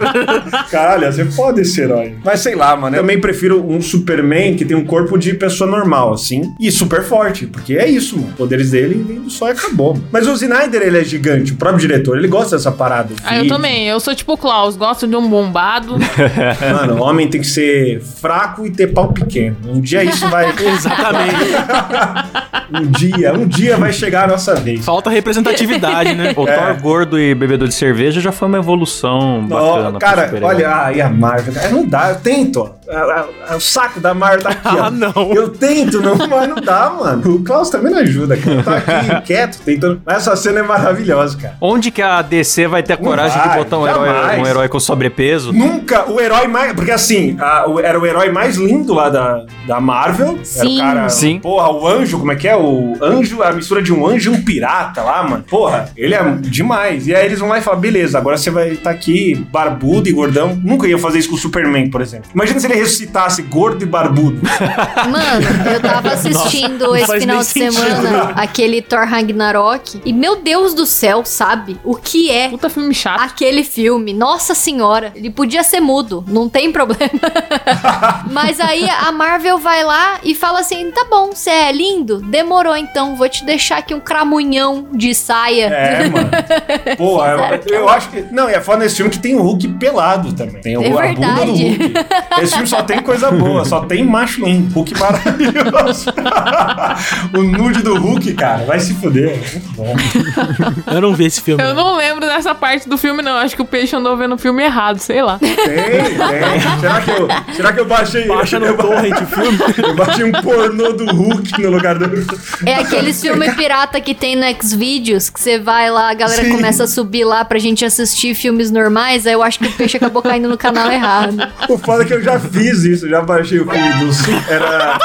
Caralho, você pode esse herói. Mas sei lá, mano. Eu também prefiro um Superman que tem um corpo de pessoa normal, assim. E super forte. Porque é isso, mano. Os poderes dele vem do sol e acabou. mano. Mas o Snyder, ele é gigante. O próprio diretor, ele gosta dessa parada. Ah, eu também. Eu sou tipo o Klaus, gosto de um bombado. Mano, o homem tem que ser fraco e ter pau pequeno. Um dia isso vai. Exatamente. um dia, um dia vai chegar a nossa vez. Falta representatividade, né? O É. Thor gordo e bebedor de cerveja já foi uma evolução bacana. Cara, olha, e a Marvel? Não dá, eu tento, ó. O saco da Marvel tá aqui, ó. Ah, não. Eu tento, não, mas não dá, mano. O Klaus também não ajuda, cara. Tá aqui quieto, tentando. Mas essa cena é maravilhosa, cara. Onde que a DC vai ter a coragem de vai, botar um herói, um herói com sobrepeso? Nunca o herói mais. Porque assim, a- o- era o herói mais lindo lá da, da Marvel. Era o Sim. cara. Sim. Porra, o anjo, como é que é? O anjo, a mistura de um anjo e um pirata lá, mano. Porra, ele é demais. E aí eles vão lá e falam: beleza, agora você vai estar aqui, barbudo e gordão. Nunca ia fazer isso com o Superman, por exemplo. Imagina se ele ressuscitasse gordo e barbudo. Mano, eu tava assistindo não esse final de sentido. semana aquele Thor Ragnarok. E meu Deus do céu, sabe? O que é Puta filme chato. aquele filme? Nossa senhora, ele podia ser mudo, não tem problema. Mas aí a Marvel vai lá e fala assim: tá bom, você é lindo? Demorou então, vou te deixar aqui um cramunhão de saia. É, mano. Pô, eu, eu acho que. Não, e é foda nesse filme que tem o Hulk pelado também. Tem o, É a bunda do. Hulk. Esse filme só tem coisa boa, só tem macho lindo. Hulk maravilhoso. o nude do Hulk, cara, vai se fuder. é Muito bom. Eu não vi esse filme. Eu não lembro dessa parte do filme, não. Acho que o peixe andou vendo o filme errado, sei lá. Tem, tem. Será que eu, será que eu baixei. Baixa no torrent o filme. eu baixei um pornô do Hulk no lugar do. É aqueles filme pirata que tem no Xvideos, que você vai lá, a galera Sim. começa a subir lá pra gente assistir filmes normais, aí eu acho que o peixe acabou caindo no canal errado. O foda é que eu já fiz isso, já baixei o filme do. Era.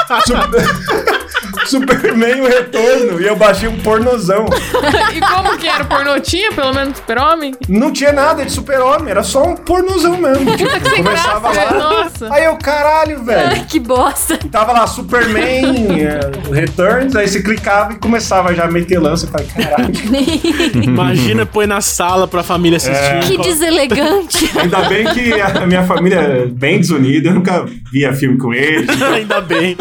Su- Superman o Retorno e eu baixei um pornozão. e como que era o pornô? Tinha, pelo menos, super-homem? Não tinha nada de super-homem, era só um pornozão mesmo. Tipo, Sem começava graça. lá. Nossa. Aí eu, caralho, velho. Que bosta. Tava lá Superman, é, Returns, aí você clicava e começava já a meter lança. Eu falei, caralho. Imagina põe na sala pra família assistir. Que deselegante. Ainda bem que a minha família é bem desunida, eu nunca via filme com eles. Ainda bem.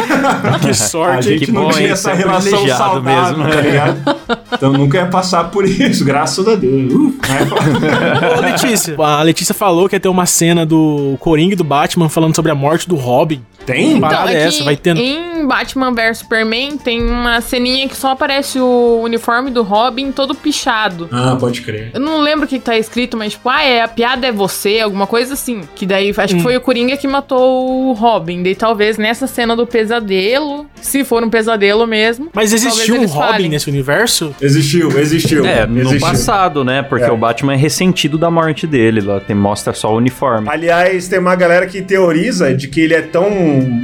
Que A sorte. gente que não bom, tinha essa relação saudável, mesmo. tá ligado? Então nunca ia passar por isso, graças a Deus. Uh, aí- Ô, Letícia, a Letícia falou que ia ter uma cena do Coringa e do Batman falando sobre a morte do Robin. Tem? Parada é essa, vai tendo. Em Batman vs Superman tem uma ceninha que só aparece o uniforme do Robin todo pichado. Ah, pode crer. Eu não lembro o que tá escrito, mas tipo, ah, é, a piada é você, alguma coisa assim. Que daí, acho Hum. que foi o Coringa que matou o Robin. Daí talvez nessa cena do pesadelo, se for um pesadelo mesmo. Mas existiu um Robin falem. nesse universo? Existiu, existiu. É, no existiu. passado, né? Porque É. o Batman é ressentido da morte dele. Lá tem, mostra só o uniforme. Aliás, tem uma galera que teoriza de que ele é tão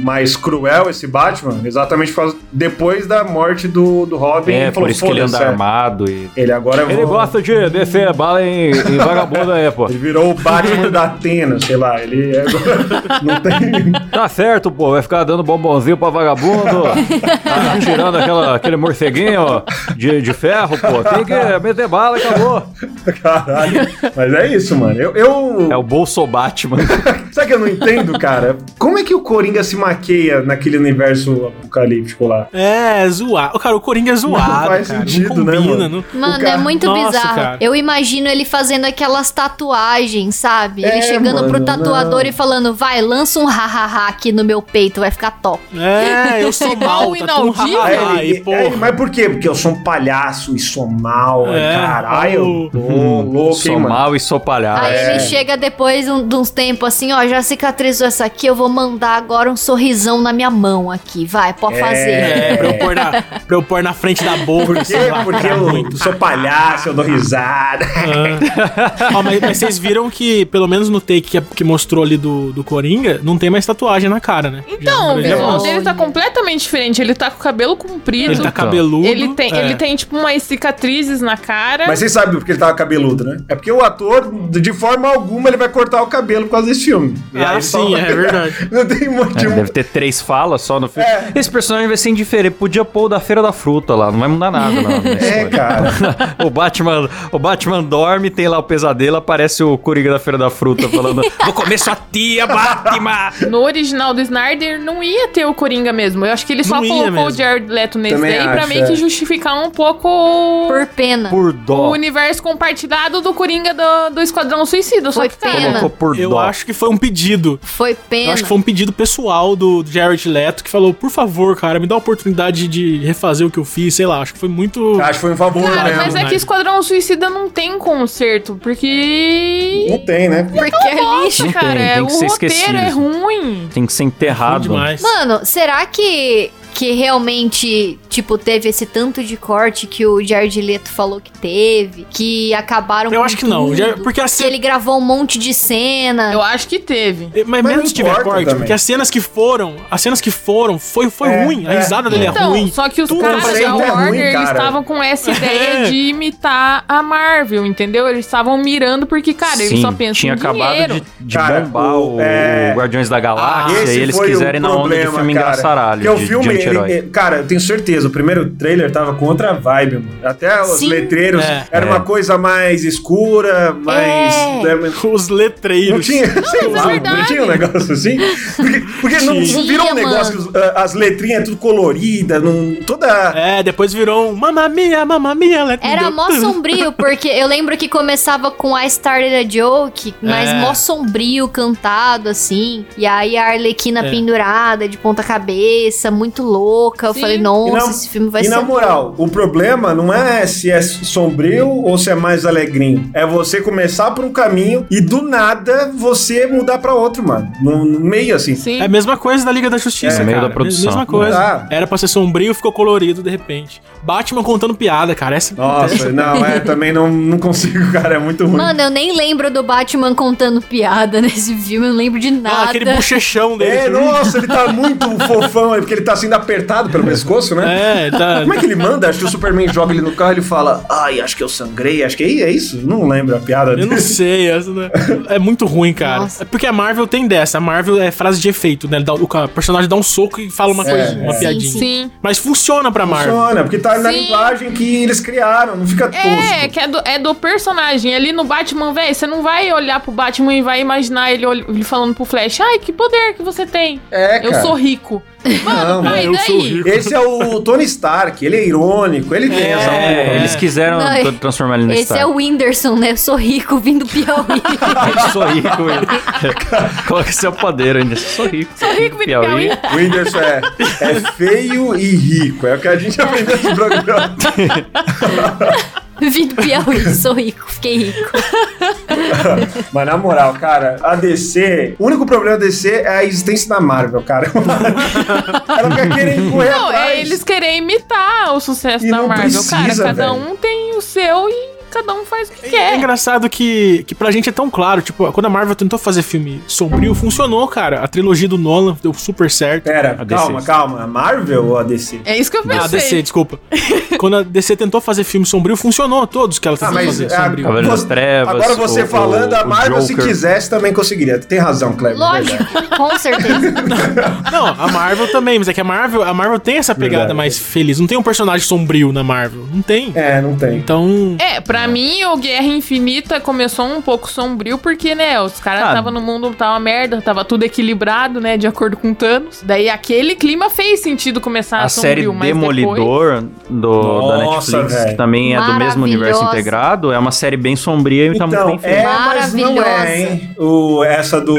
mais cruel, esse Batman, exatamente por causa, depois da morte do, do Robin. É, ele falou, por isso que ele anda "Foda-se, é, armado e. Ele agora Ele vou- gosta de descer bala em, em vagabundo aí, pô. Ele virou o Batman da Atena, sei lá. Ele é agora não tem. Tá certo, pô. Vai ficar dando bombonzinho pra vagabundo. Tá tirando aquela, aquele morceguinho ó, de, de ferro, pô. Tem que meter bala e acabou. Caralho. Mas é isso, mano. Eu. eu... É o Bolso Batman. Sabe que eu não entendo, cara? Como é que o Coringa se maqueia naquele universo apocalíptico lá? É, zoado. Cara, o Coringa é zoado. faz cara. sentido, não né, combina, mano? não- Mano, cara- é muito Nossa, bizarro. cara. Eu imagino ele fazendo aquelas tatuagens, sabe? Ele É, chegando pro mano, tatuador não. e falando: vai, lança um hahaha aqui no meu peito, vai ficar top. É, eu sou mal. Tá hahaha Aí, aí, porra. aí, mas por quê? Porque eu sou um palhaço e sou mal. É, caralho. oh. Ô, louco, hein, Sou mano? mal e sou palhaço. Aí é. ele chega depois um- de uns tempos assim, ó, já cicatrizou essa aqui, eu vou mandar agora um sorrisão na minha mão aqui, vai, pode fazer. É, pra eu, pôr na, pra eu pôr na frente da boca. Por quê? Porque cara, eu muito. sou palhaço, eu dou risada. Ó, mas, mas vocês viram que, pelo menos no take que, que mostrou ali do, do Coringa, não tem mais tatuagem na cara, né? Então, o Já- visual Olha. dele tá completamente diferente. Ele tá com o cabelo comprido. Ele tá cabeludo. Ele tem, é. ele tem, tipo, cicatrizes na cara. Mas vocês sabem porque ele tava cabeludo, né? É porque o ator, de forma alguma, ele vai cortar o cabelo por causa desse filme. E Ah, só- sim, é verdade. Não tem É, motivo. deve ter três falas só no filme. É. Esse personagem vai ser indiferente. Podia pôr o da Feira da Fruta lá, não vai mudar nada, não. na É, cara. o, Batman, o Batman dorme, tem lá o pesadelo, aparece o Coringa da Feira da Fruta falando: Vou comer sua tia, Batman! No original do Snyder não ia ter o Coringa mesmo. Eu acho que ele só Não colocou o Jared Leto nesse Também daí pra acho, meio é. que justificar um pouco o- Por pena. Por o dó. universo compartilhado do Coringa do, do Esquadrão Suicida. Só Foi que, cara, pena. Colocou por Eu dó. acho que foi um pedido. Foi Eu pena. acho que foi um pedido pessoal do Jared Leto que falou: por favor, cara, me dá a oportunidade de refazer o que eu fiz, sei lá. Acho que foi muito. Acho que foi um favor Cara, mesmo. mas é né? que Esquadrão Suicida não tem conserto, porque. Não tem, né? Porque é lixo. Não tem, cara, tem o que ser roteiro esquecido. é ruim. Tem que ser enterrado. Mano, será que que realmente, tipo, teve esse tanto de corte que o Jared Leto falou que teve, que acabaram Eu com acho que não, tudo, já- porque a que ce- ele gravou um monte de cena. Eu acho que teve. Mas, Mas mesmo não se tiver corte, também. porque as cenas que foram, as cenas que foram, foi, foi É, ruim. A é. risada dele é Então, ruim. só que os Tudo caras da é ruim, Warner, eles cara. estavam com essa ideia É. de imitar a Marvel, entendeu? Eles estavam mirando porque, cara, eles Sim, só pensam tinha em acabado dinheiro. de, de Cara, bombar o- é- o Guardiões da Galáxia Esse e eles foi o quiserem na onda de problema, filme cara. engraçaralho, Porque o filme, de ele- cara, eu tenho certeza, o primeiro trailer tava com outra vibe, mano. Até os Sim. letreiros É. era É. uma coisa mais escura, mais. É. né, Os Não letreiros. tinha, sei mas é lá, não verdade. tinha um negócio assim? Porque, porque não, não virou um negócio mano. que os- as letrinhas tudo colorida, não, toda. É, depois virou um Mamma Mia, Mamma Mia. let me Era mó sombrio, porque eu lembro que começava com I Started a Joke, mas É. mó sombrio cantado, assim. E aí a Arlequina É. pendurada, de ponta cabeça, muito louca. Eu Sim. falei, E nossa, na- esse filme vai e ser. na moral, o problema não é se é sombrio ou se é mais alegrinho. É você começar por um caminho e do nada você mudar pra outro, mano. No, no meio assim. Sim. É a mesma coisa da Liga da Justiça, É, meio cara. da produção. Mesma coisa. Ah. Era pra ser sombrio, ficou colorido de repente. Batman contando piada, cara. Essa Nossa, não, é, também não, não consigo, cara, é muito ruim. Mano, eu nem lembro do Batman contando piada nesse filme, eu não lembro de Ah, nada. aquele bochechão dele. É, nossa, ele tá muito fofão, porque ele tá sendo apertado pelo pescoço, né? É, tá. Como é que ele manda? Acho que o Superman joga ele no carro e ele fala, ai, acho que eu sangrei. Acho que é, é isso? Não lembro a piada Eu não dele. sei, essa não é... é muito ruim, cara. Nossa. É porque a Marvel tem dessa. A Marvel é frase de efeito, né? O personagem dá um soco e fala uma coisa, uma é. piadinha. Sim, Sim. Mas funciona pra Marvel. Funciona, porque tá na Sim. linguagem que eles criaram, não fica tosco. É, que é do, é do personagem. Ali no Batman, velho, você não vai olhar pro Batman e vai imaginar ele, ele falando pro Flash, ai, que poder que você tem. É, Eu cara. sou rico. Não, Mano, eu sou rico. Esse é o Tony Stark, ele é irônico, ele tem essa É, eles quiseram Não, tra- transformar ele no Esse Stark. é o Whindersson, né? Eu sou rico, vim do Piauí. Eu sou rico, velho. Que é seu poder ainda? Eu sou rico. Sou rico, vim do Piauí. O Whindersson é, é feio e rico, é o que a gente aprendeu nesse programa. vim do Piauí, sou rico, fiquei rico. Mas na moral, cara, a DC, o único problema da DC é a existência da Marvel, cara. Ela fica querendo correr Não, atrás. é eles querem imitar o sucesso E da não Marvel. precisa, cara, cada velho. um tem o seu e cada um faz o que É, quer. engraçado que, que pra gente é tão claro, tipo, quando a Marvel tentou fazer filme sombrio, funcionou, cara. A trilogia do Nolan deu super certo. Pera, A DC. calma, calma. A Marvel ou a DC? É isso que eu pensei. Ah, DC, desculpa. quando a DC tentou fazer filme sombrio, funcionou todos que ela tentou fazer ah, sombrio. Cavaleiro das você- Trevas, Agora você o- falando, a Marvel, se quisesse, também conseguiria. Tem razão, Cleber. Lógico, com certeza. Não, a Marvel também, mas é que a Marvel, a Marvel tem essa pegada Verdade. mais feliz. Não tem um personagem sombrio na Marvel. Não tem. É, não tem. Então. É, pra mim, o Guerra Infinita começou um pouco sombrio, porque, né, os caras Ah. estavam no mundo, tava uma merda, tava tudo equilibrado, né, de acordo com Thanos. Daí aquele clima fez sentido começar A série sombrio, mas depois... Demolidor do, da Nossa, Netflix, velho. que também é do mesmo universo integrado, é uma série bem sombria e tá muito Então, bem feita. é, mas não é, hein? O, essa do...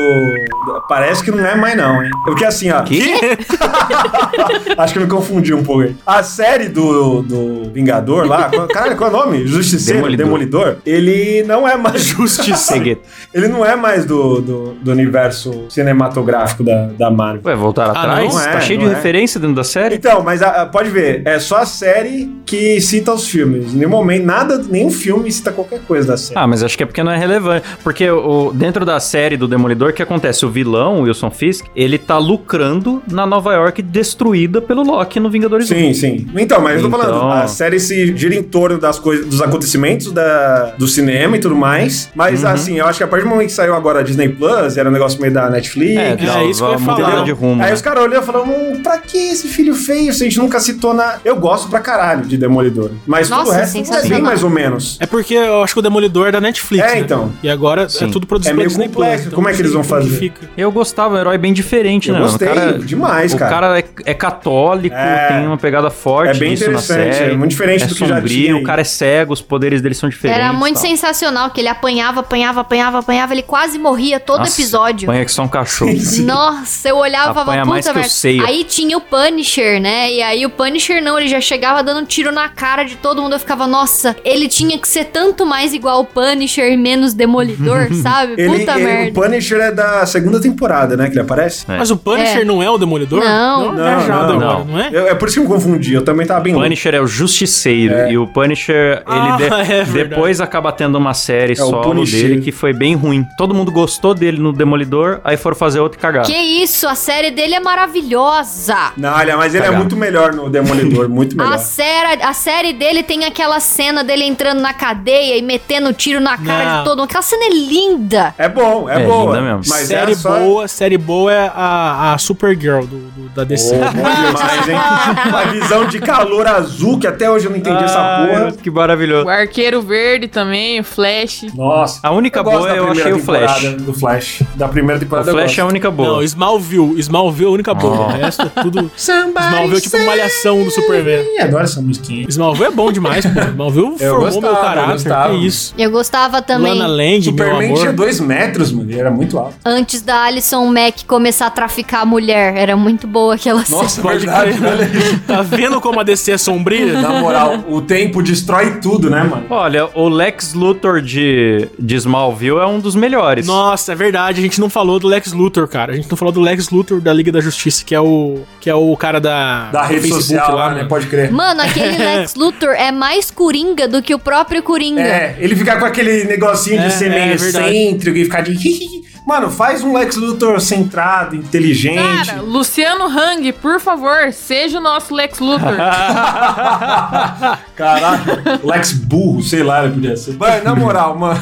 Parece que não é mais não, hein? Porque assim, ó... Que? Acho que eu me confundi um pouco aí. A série do, do Vingador lá... Caralho, qual é o nome? Justiceiro? Demolidor. Demolidor. Ele não é mais... Justiceiro. Ele não é mais do, do, do universo cinematográfico da, da Marvel. Ué, voltar Ah, atrás? não é, tá cheio não de é. referência dentro da série? Então, mas a- a- pode ver, é só a série que cita os filmes. Em nenhum momento, nada, nenhum filme cita qualquer coisa da série. Ah, mas acho que é porque não é relevante. Porque o, dentro da série do Demolidor, o que acontece? O vilão, o Wilson Fisk, ele tá lucrando na Nova York destruída pelo Loki no Vingadores 1. Sim, sim. Então, mas eu tô falando, Então- a série se gira em torno das coisas, dos acontecimentos da, do cinema e tudo mais. Mas Uhum. assim, eu acho que a partir do momento que saiu agora a Disney Plus, era um negócio meio da Netflix. É, É, dava isso que eu ia falar. de rumo. Aí né? os caras olham e falaram, hum, pra que esse filho feio se a gente nunca citou na... Eu gosto pra caralho de Demolidor. Mas todo o Nossa, resto é bem mais ou menos. É porque eu acho que o Demolidor é da Netflix. É, né? então. E agora Sim. é tudo produzido É pela meio Disney complexo. Plus, Como é que eles vão não fazer? fica. Eu gostava, um herói bem diferente, Eu né? gostei o cara, demais, o cara. cara é, é católico, É. tem uma pegada forte É bem nisso na interessante, série. é muito diferente é do que já sombrio, tinha aí. O cara é cego, os poderes dele são diferentes. Era muito tal. sensacional, que ele apanhava, apanhava, apanhava, apanhava, ele quase morria todo Nossa, episódio. Apanha que só um cachorro. Nossa, eu olhava e falava, Apanha mais puta que o merda. Seiya. Aí tinha o Punisher, né? E aí o Punisher não, ele já chegava dando um tiro na cara de todo mundo. Eu ficava, nossa, ele tinha que ser tanto mais igual o Punisher e menos Demolidor, sabe? Ele, Puta ele- o merda. Punisher é da segunda temporada, né? Que ele aparece. É. Mas o Punisher É. não é o Demolidor? Não. não, é Não, viajado não, agora, não. não é? Eu- é por isso que eu me confundi. Eu também tava bem louco. Punisher é o justiceiro. É. E o Punisher, Ah, ele de- é verdade. depois acaba tendo uma série o solo dele que foi bem ruim. Todo mundo gostou dele no Demolidor, aí foram fazer outro e cagaram. Que isso, a série dele é maravilhosa. Não, olha, mas ele é muito melhor no Demolidor, muito melhor. A série, a série dele tem aquela cena dele entrando na cadeia e metendo tiro na cara Não. de todo mundo. Aquela cena é linda. É bom, é, É, boa. linda mesmo. Mas série é só... boa, série boa é a, a Supergirl do, do- da DC. Oh, bom demais, hein? Uma visão de calor azul, que até hoje eu não entendi essa Ah, porra. Que maravilhoso. O Arqueiro Verde também, o Flash. Nossa. A única gosto boa da eu achei o Flash. Do Flash. Da primeira O temporada eu Flash é a única boa. Não, Smallville. Smallville é a única boa. O resto é tudo. Smallville é tipo uma malhação do Superman. Ih, adoro essa musiquinha. Smallville é bom demais, pô. Smallville Eu formou gostava, meu eu caráter. gostava. Que isso. Eu gostava também. Lana meu Superman tinha dois metros, mano. Ele era muito alto. Antes da Alison Mack começar a traficar a mulher. Era muito boa aquela Nossa, cena. verdade, olha isso. Tá vendo como a DC é sombria? Na moral, o tempo destrói tudo, né, mano? Olha, o Lex Luthor de, de Smallville é um dos melhores. Nossa, é verdade. A gente não falou do Lex Luthor, cara. A gente não falou do Lex Luthor da Liga da Justiça, que é o que é o cara da Da rede Facebook social lá, né? mano. Pode crer. Mano, aquele Lex Luthor é mais coringa do que o próprio Coringa. É, ele fica com aquele negocinho É, de ser é meio verdade. excêntrico e ficar de. Mano, faz um Lex Luthor centrado, inteligente. Cara, Luciano Hang, por favor, seja o nosso Lex Luthor. Caralho, o Lex burro, sei lá, ele podia ser. Mas, na moral, mano,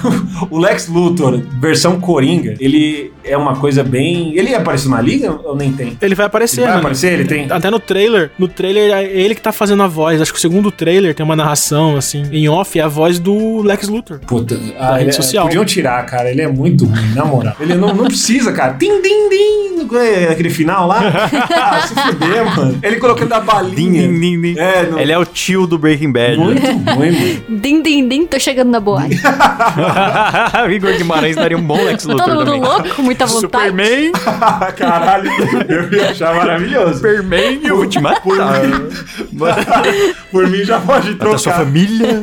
o Lex Luthor, versão Coringa, ele é uma coisa bem. Ele apareceu na liga ou nem tem? Ele vai aparecer, Ele vai mano. aparecer? Ele tem? Até no trailer. No trailer é ele que tá fazendo a voz. Acho que o segundo trailer tem uma narração, assim, em off, é a voz do Lex Luthor. Puta, Da rede ele é- social. Podiam tirar, cara. Ele é muito ruim, na moral. Ele não, não precisa, cara. Tim, tim, tim. é Aquele final lá. ah, se fuder, mano. Ele colocando a Din, balinha. din, din, din. É, não- Ele é o tio do Breaking Bad. Muito ruim, mano. Din, din, din, tô chegando na boate. o Igor Guimarães daria um bom Lex Luthor Todo mundo também. louco, muita vontade. Superman, Caralho, eu ia achar maravilhoso. Superman, eu vou te matar. Por mim já pode Até sua trocar. família.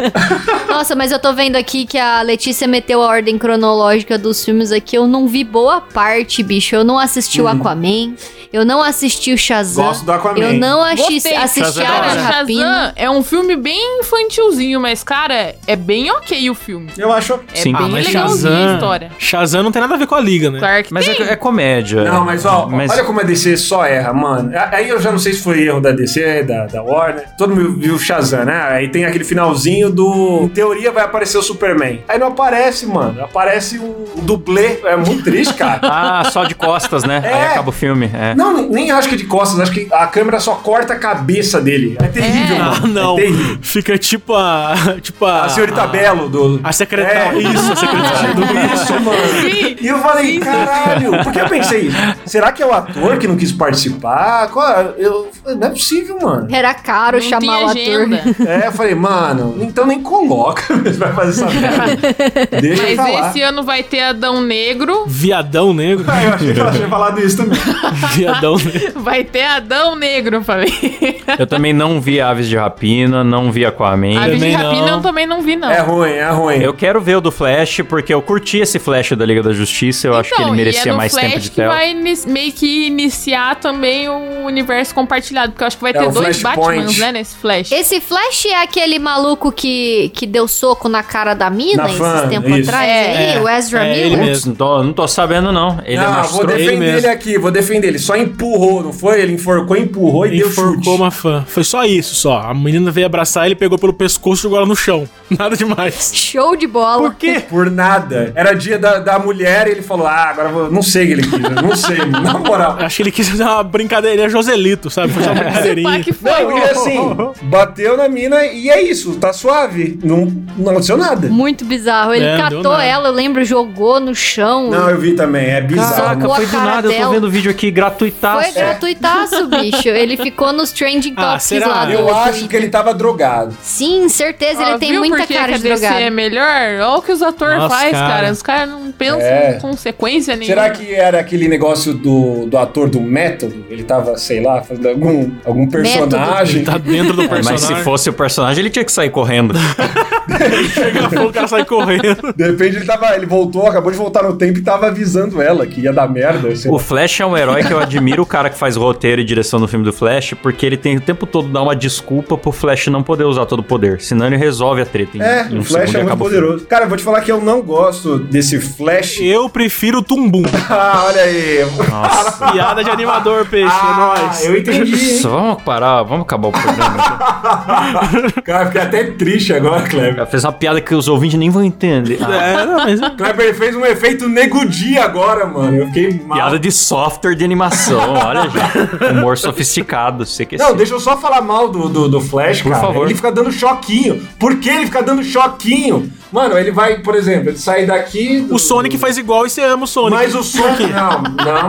Nossa, mas eu tô vendo aqui que a Letícia meteu a ordem cronológica dos filmes aqui. Eu não vi boa parte, bicho. Eu não assisti o Aquaman. Eu não assisti o Shazam. Gosto do Aquaman. Eu não assisti, Gostei. assisti Shazam é a Rapina. Shazam é um filme bem infantilzinho, mas, cara, é bem ok o filme. Eu acho. É Sim. bem Ah, mas legalzinho a história. Shazam não tem nada a ver com a liga, né? Claro que Mas tem. é, é comédia. Não, mas ó, Mas- olha como a DC só erra, mano. Aí eu já não sei se foi erro da DC, da, da Warner. Todo mundo viu o Shazam, né? Aí tem aquele finalzinho do. Em teoria vai aparecer o Superman. Aí não aparece, mano. Aparece um dublê. É muito triste, cara. Ah, só de costas, né? É. Aí acaba o filme. É. Não, nem acho que é de costas, acho que a câmera só corta a cabeça dele. É terrível, É. Ah, mano. não. É terrível. Fica tipo a. Tipo a. A senhorita Belo do. A secretária. É. Isso, a secretária do. Isso, mano. Sim. E eu falei, caralho, porque eu pensei, será que é o ator que não quis participar? Qual- Eu, não é possível, mano. Era caro Não chamar o ator. É, eu falei, mano, então nem coloca, vai fazer essa merda. Deixa eu Mas falar. esse ano vai ter Adão Negro. Viadão negro. Ah, eu achei que ela tinha falado isso também. Viadão negro. Vai ter Adão Negro, eu falei. Eu também não vi Aves de Rapina, não vi Aquaman. A de Rapina não. eu também não vi, não. É ruim, é ruim. Eu quero ver o do Flash, porque eu curti esse Flash da Liga da Justiça. Eu acho que ele Então, e merecia é mais Flash tempo de que tela. vai meio que iniciar também o universo compartilhado, porque eu acho que vai É, ter dois. Batmans, né, nesse Flash. Esse Flash é aquele maluco que, que deu soco na cara da mina Na esses fã, tempos isso. atrás? É, aí, o Ezra é ele Miller? não tô, não tô sabendo, não. Ele não, vou mostrou. ele defender ele, mesmo. aqui, vou defender ele. Só empurrou, não foi? Ele enforcou, empurrou e deu chute. Enforcou uma fã. Foi só isso, só. A menina veio abraçar ele, pegou pelo pescoço e jogou ela no chão. Nada demais. Show de bola. Por quê? Por nada. Era dia da, da mulher e ele falou: Ah, agora eu vou. Não sei o que ele quis, não sei, na moral. Acho que ele quis fazer uma brincadeira. Ele é Joselito, sabe? Fazer uma brincadeirinha. que foi. Não, e assim, bateu na mina e é isso, tá suave. Não, não aconteceu nada. Muito bizarro. Ele É, catou ela, eu lembro, jogou no chão. Não, eu vi também, é bizarro. Caraca, foi do nada. Eu tô dela. vendo o vídeo aqui gratuitaço. Foi gratuitaço, bicho. Ele ficou nos trending Ah, topics será? lá Eu acho Twitter. que ele tava drogado. Sim, certeza. Ó, ele tem muita cara de drogado. é melhor? Olha o que os atores fazem, cara. cara. Os caras não pensam É. em consequência nenhuma. Será que era aquele negócio do, do ator do método? Ele tava, sei lá, fazendo algum, algum personagem. Tá dentro do É, mas personagem. se fosse o personagem, ele tinha que sair correndo. Pega fogo, o cara sai correndo. De repente ele tava. Ele voltou, acabou de voltar no tempo e tava avisando ela que ia dar merda. sei O. Flash é um herói que eu admiro o cara que faz roteiro e direção no filme do Flash, porque ele tem o tempo todo dar uma desculpa pro Flash não poder usar todo o poder. Senão ele resolve a treta em, É, em um o Flash é muito poderoso. Cara, eu vou te falar que eu não gosto desse Flash. Eu prefiro o Tumbum. Ah, olha aí. Nossa. Piada de animador, peixe. Ah, é nóis. eu entendi. Nossa, vamos parar, vamos acabar o programa. Cara, fiquei até triste agora, Kleber. Ela fez uma piada que os ouvintes nem vão entender. Ah, É, não, mas... Kleber fez um efeito negudi agora, mano. Eu fiquei mal. piada de software de animação, olha já. Humor sofisticado, sei que Não, deixa eu só falar mal do, do, do Flash, Por cara. favor. Ele fica dando choquinho. Por que ele fica dando choquinho? Mano, ele vai, por exemplo, ele sai daqui. do- O Sonic faz igual e você ama o Sonic. Mas o Sonic. Não,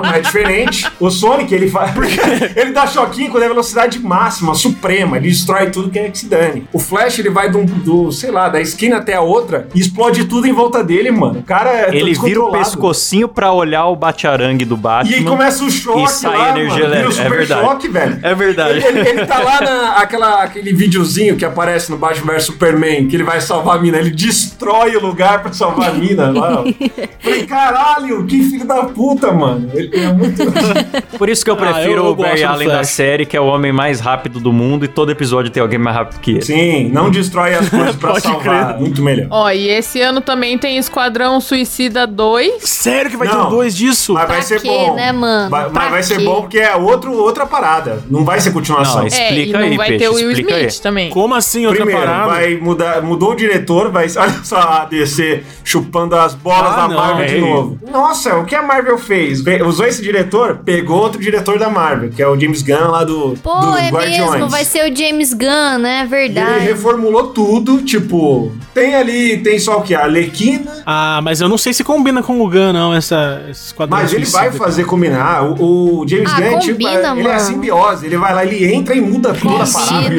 não, é diferente. O Sonic, ele faz. ele dá choquinho quando é velocidade máxima, suprema. Ele destrói tudo que é que se dane. O Flash, ele vai do, do, sei lá, da esquina até a outra e explode tudo em volta dele, mano. O cara é Ele vira o pescocinho pra olhar o bate-arangue do Batman. E aí começa o choque E sai lá, energia mano. Vira o elétrica. É verdade. choque, velho. É verdade. Ele, ele- ele tá lá na aquela, aquele videozinho que aparece no Batman vs Superman, que ele vai salvar a mina. Ele destrói o lugar pra salvar a mina lá. ó. Falei, caralho, que filho da puta, mano. Ele é muito. Por isso que eu Ah, prefiro eu- eu o Barry Allen da série, que é o homem mais rápido do mundo e todo episódio tem alguém mais rápido que ele. Sim, não destrói as coisas pra salvar. crer. Muito melhor. Ó, e esse ano também tem Esquadrão Suicida 2. Sério que vai ter Não. um dois disso? Mas vai Pra ser quê, bom. né, mano? Vai- Pra mas vai ser quê? bom porque é outro, outra parada. Não vai ser continuação. Não, esse- É, Explica e não aí, vai Peixe, ter o Will explica Smith aí. também. Como assim outra Primeiro, parada? vai mudar, mudou o diretor, vai. Olha só a DC chupando as bolas Ah, da não, Marvel de é novo. Nossa, o que a Marvel fez? Usou esse diretor, pegou outro diretor da Marvel, que é o James Gunn lá do, Pô, dos é Guardiões. mesmo, vai ser o James Gunn, né? E ele Verdade. reformulou tudo, tipo, tem ali, tem só o que? A Alequina, Ah, mas eu não sei se combina com o Gun, não, essa, esse esquadrão mas ele vai fazer combinar. O, o James Ah, Gunn, tipo, combina, é- ele é a mano. simbiose. Ele vai lá, ele entra e muda tudo a parada.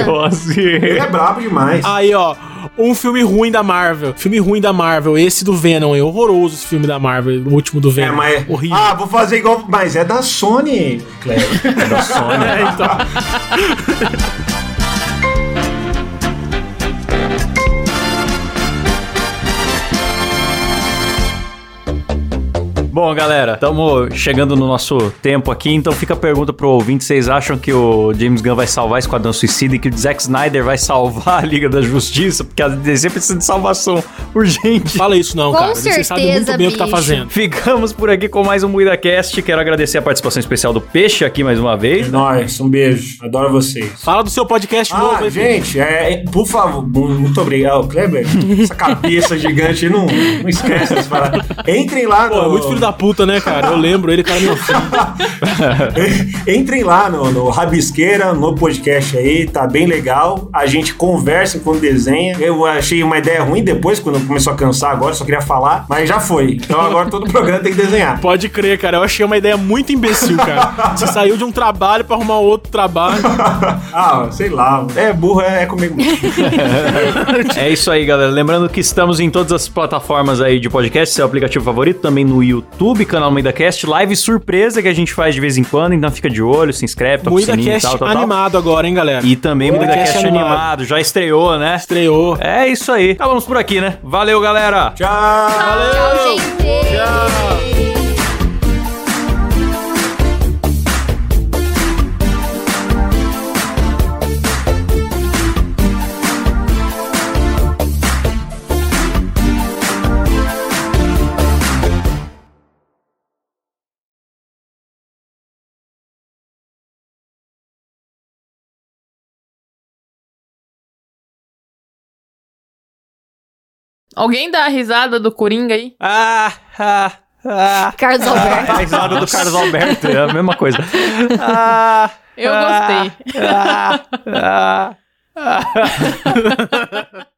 Ele é brabo demais. Aí, ó, um filme ruim da Marvel. Filme ruim da Marvel. Esse do Venom, é horroroso esse filme da Marvel, o último do É, Venom. mas. Horrível. Ah, vou fazer igual. Mas é da Sony, Cleber. É da Sony. É, então. Bom, galera, estamos chegando no nosso tempo aqui, então fica a pergunta pro ouvinte: vocês acham que o James Gunn vai salvar Esquadrão Suicida e que o Zack Snyder vai salvar a Liga da Justiça? Porque a DC precisa de salvação urgente. Fala isso não, Com cara. Você sabe muito certeza, bem o que tá bicho. fazendo. Ficamos por aqui com mais um MuidaCast. Quero agradecer a participação especial do Peixe aqui mais uma vez. Nós, um beijo. Adoro vocês. Fala do seu podcast novo Ah, aí, gente, é, por favor, muito obrigado, Kleber. Essa cabeça gigante, não, não esquece dessa parada. Entrem lá Pô, é no. muito filho da puta, né, cara? Eu lembro ele, cara, meu filho. Entrem lá no, no Rabisqueira, no podcast aí, tá bem legal. A gente conversa quando desenha. Eu achei uma ideia ruim depois, quando começou a cansar agora, só queria falar, mas já foi. Então agora todo programa tem que desenhar. Pode crer, cara. Eu achei uma ideia muito imbecil, cara. Você saiu de um trabalho pra arrumar outro trabalho. ah, sei lá. É burro, é, é comigo. mesmo. É isso aí, galera. Lembrando que estamos em todas as plataformas aí de podcast, seu aplicativo favorito, também no YouTube, canal MuidaCast, live surpresa que a gente faz de vez em quando, então fica de olho, se inscreve, toca o Muita sininho e cast tal, tal, tal. animado agora, hein, galera? E também MuidaCast MuidaCast animado. animado. já estreou, né? Estreou. É isso aí. Acabamos por aqui, né? Valeu, galera! Tchau! Tchau, gente. Alguém dá a risada do Coringa aí? Ah, ah, ah. Carlos Alberto. A risada do Carlos Alberto é a mesma coisa. Ah, Eu ah, gostei. ah, ah, ah.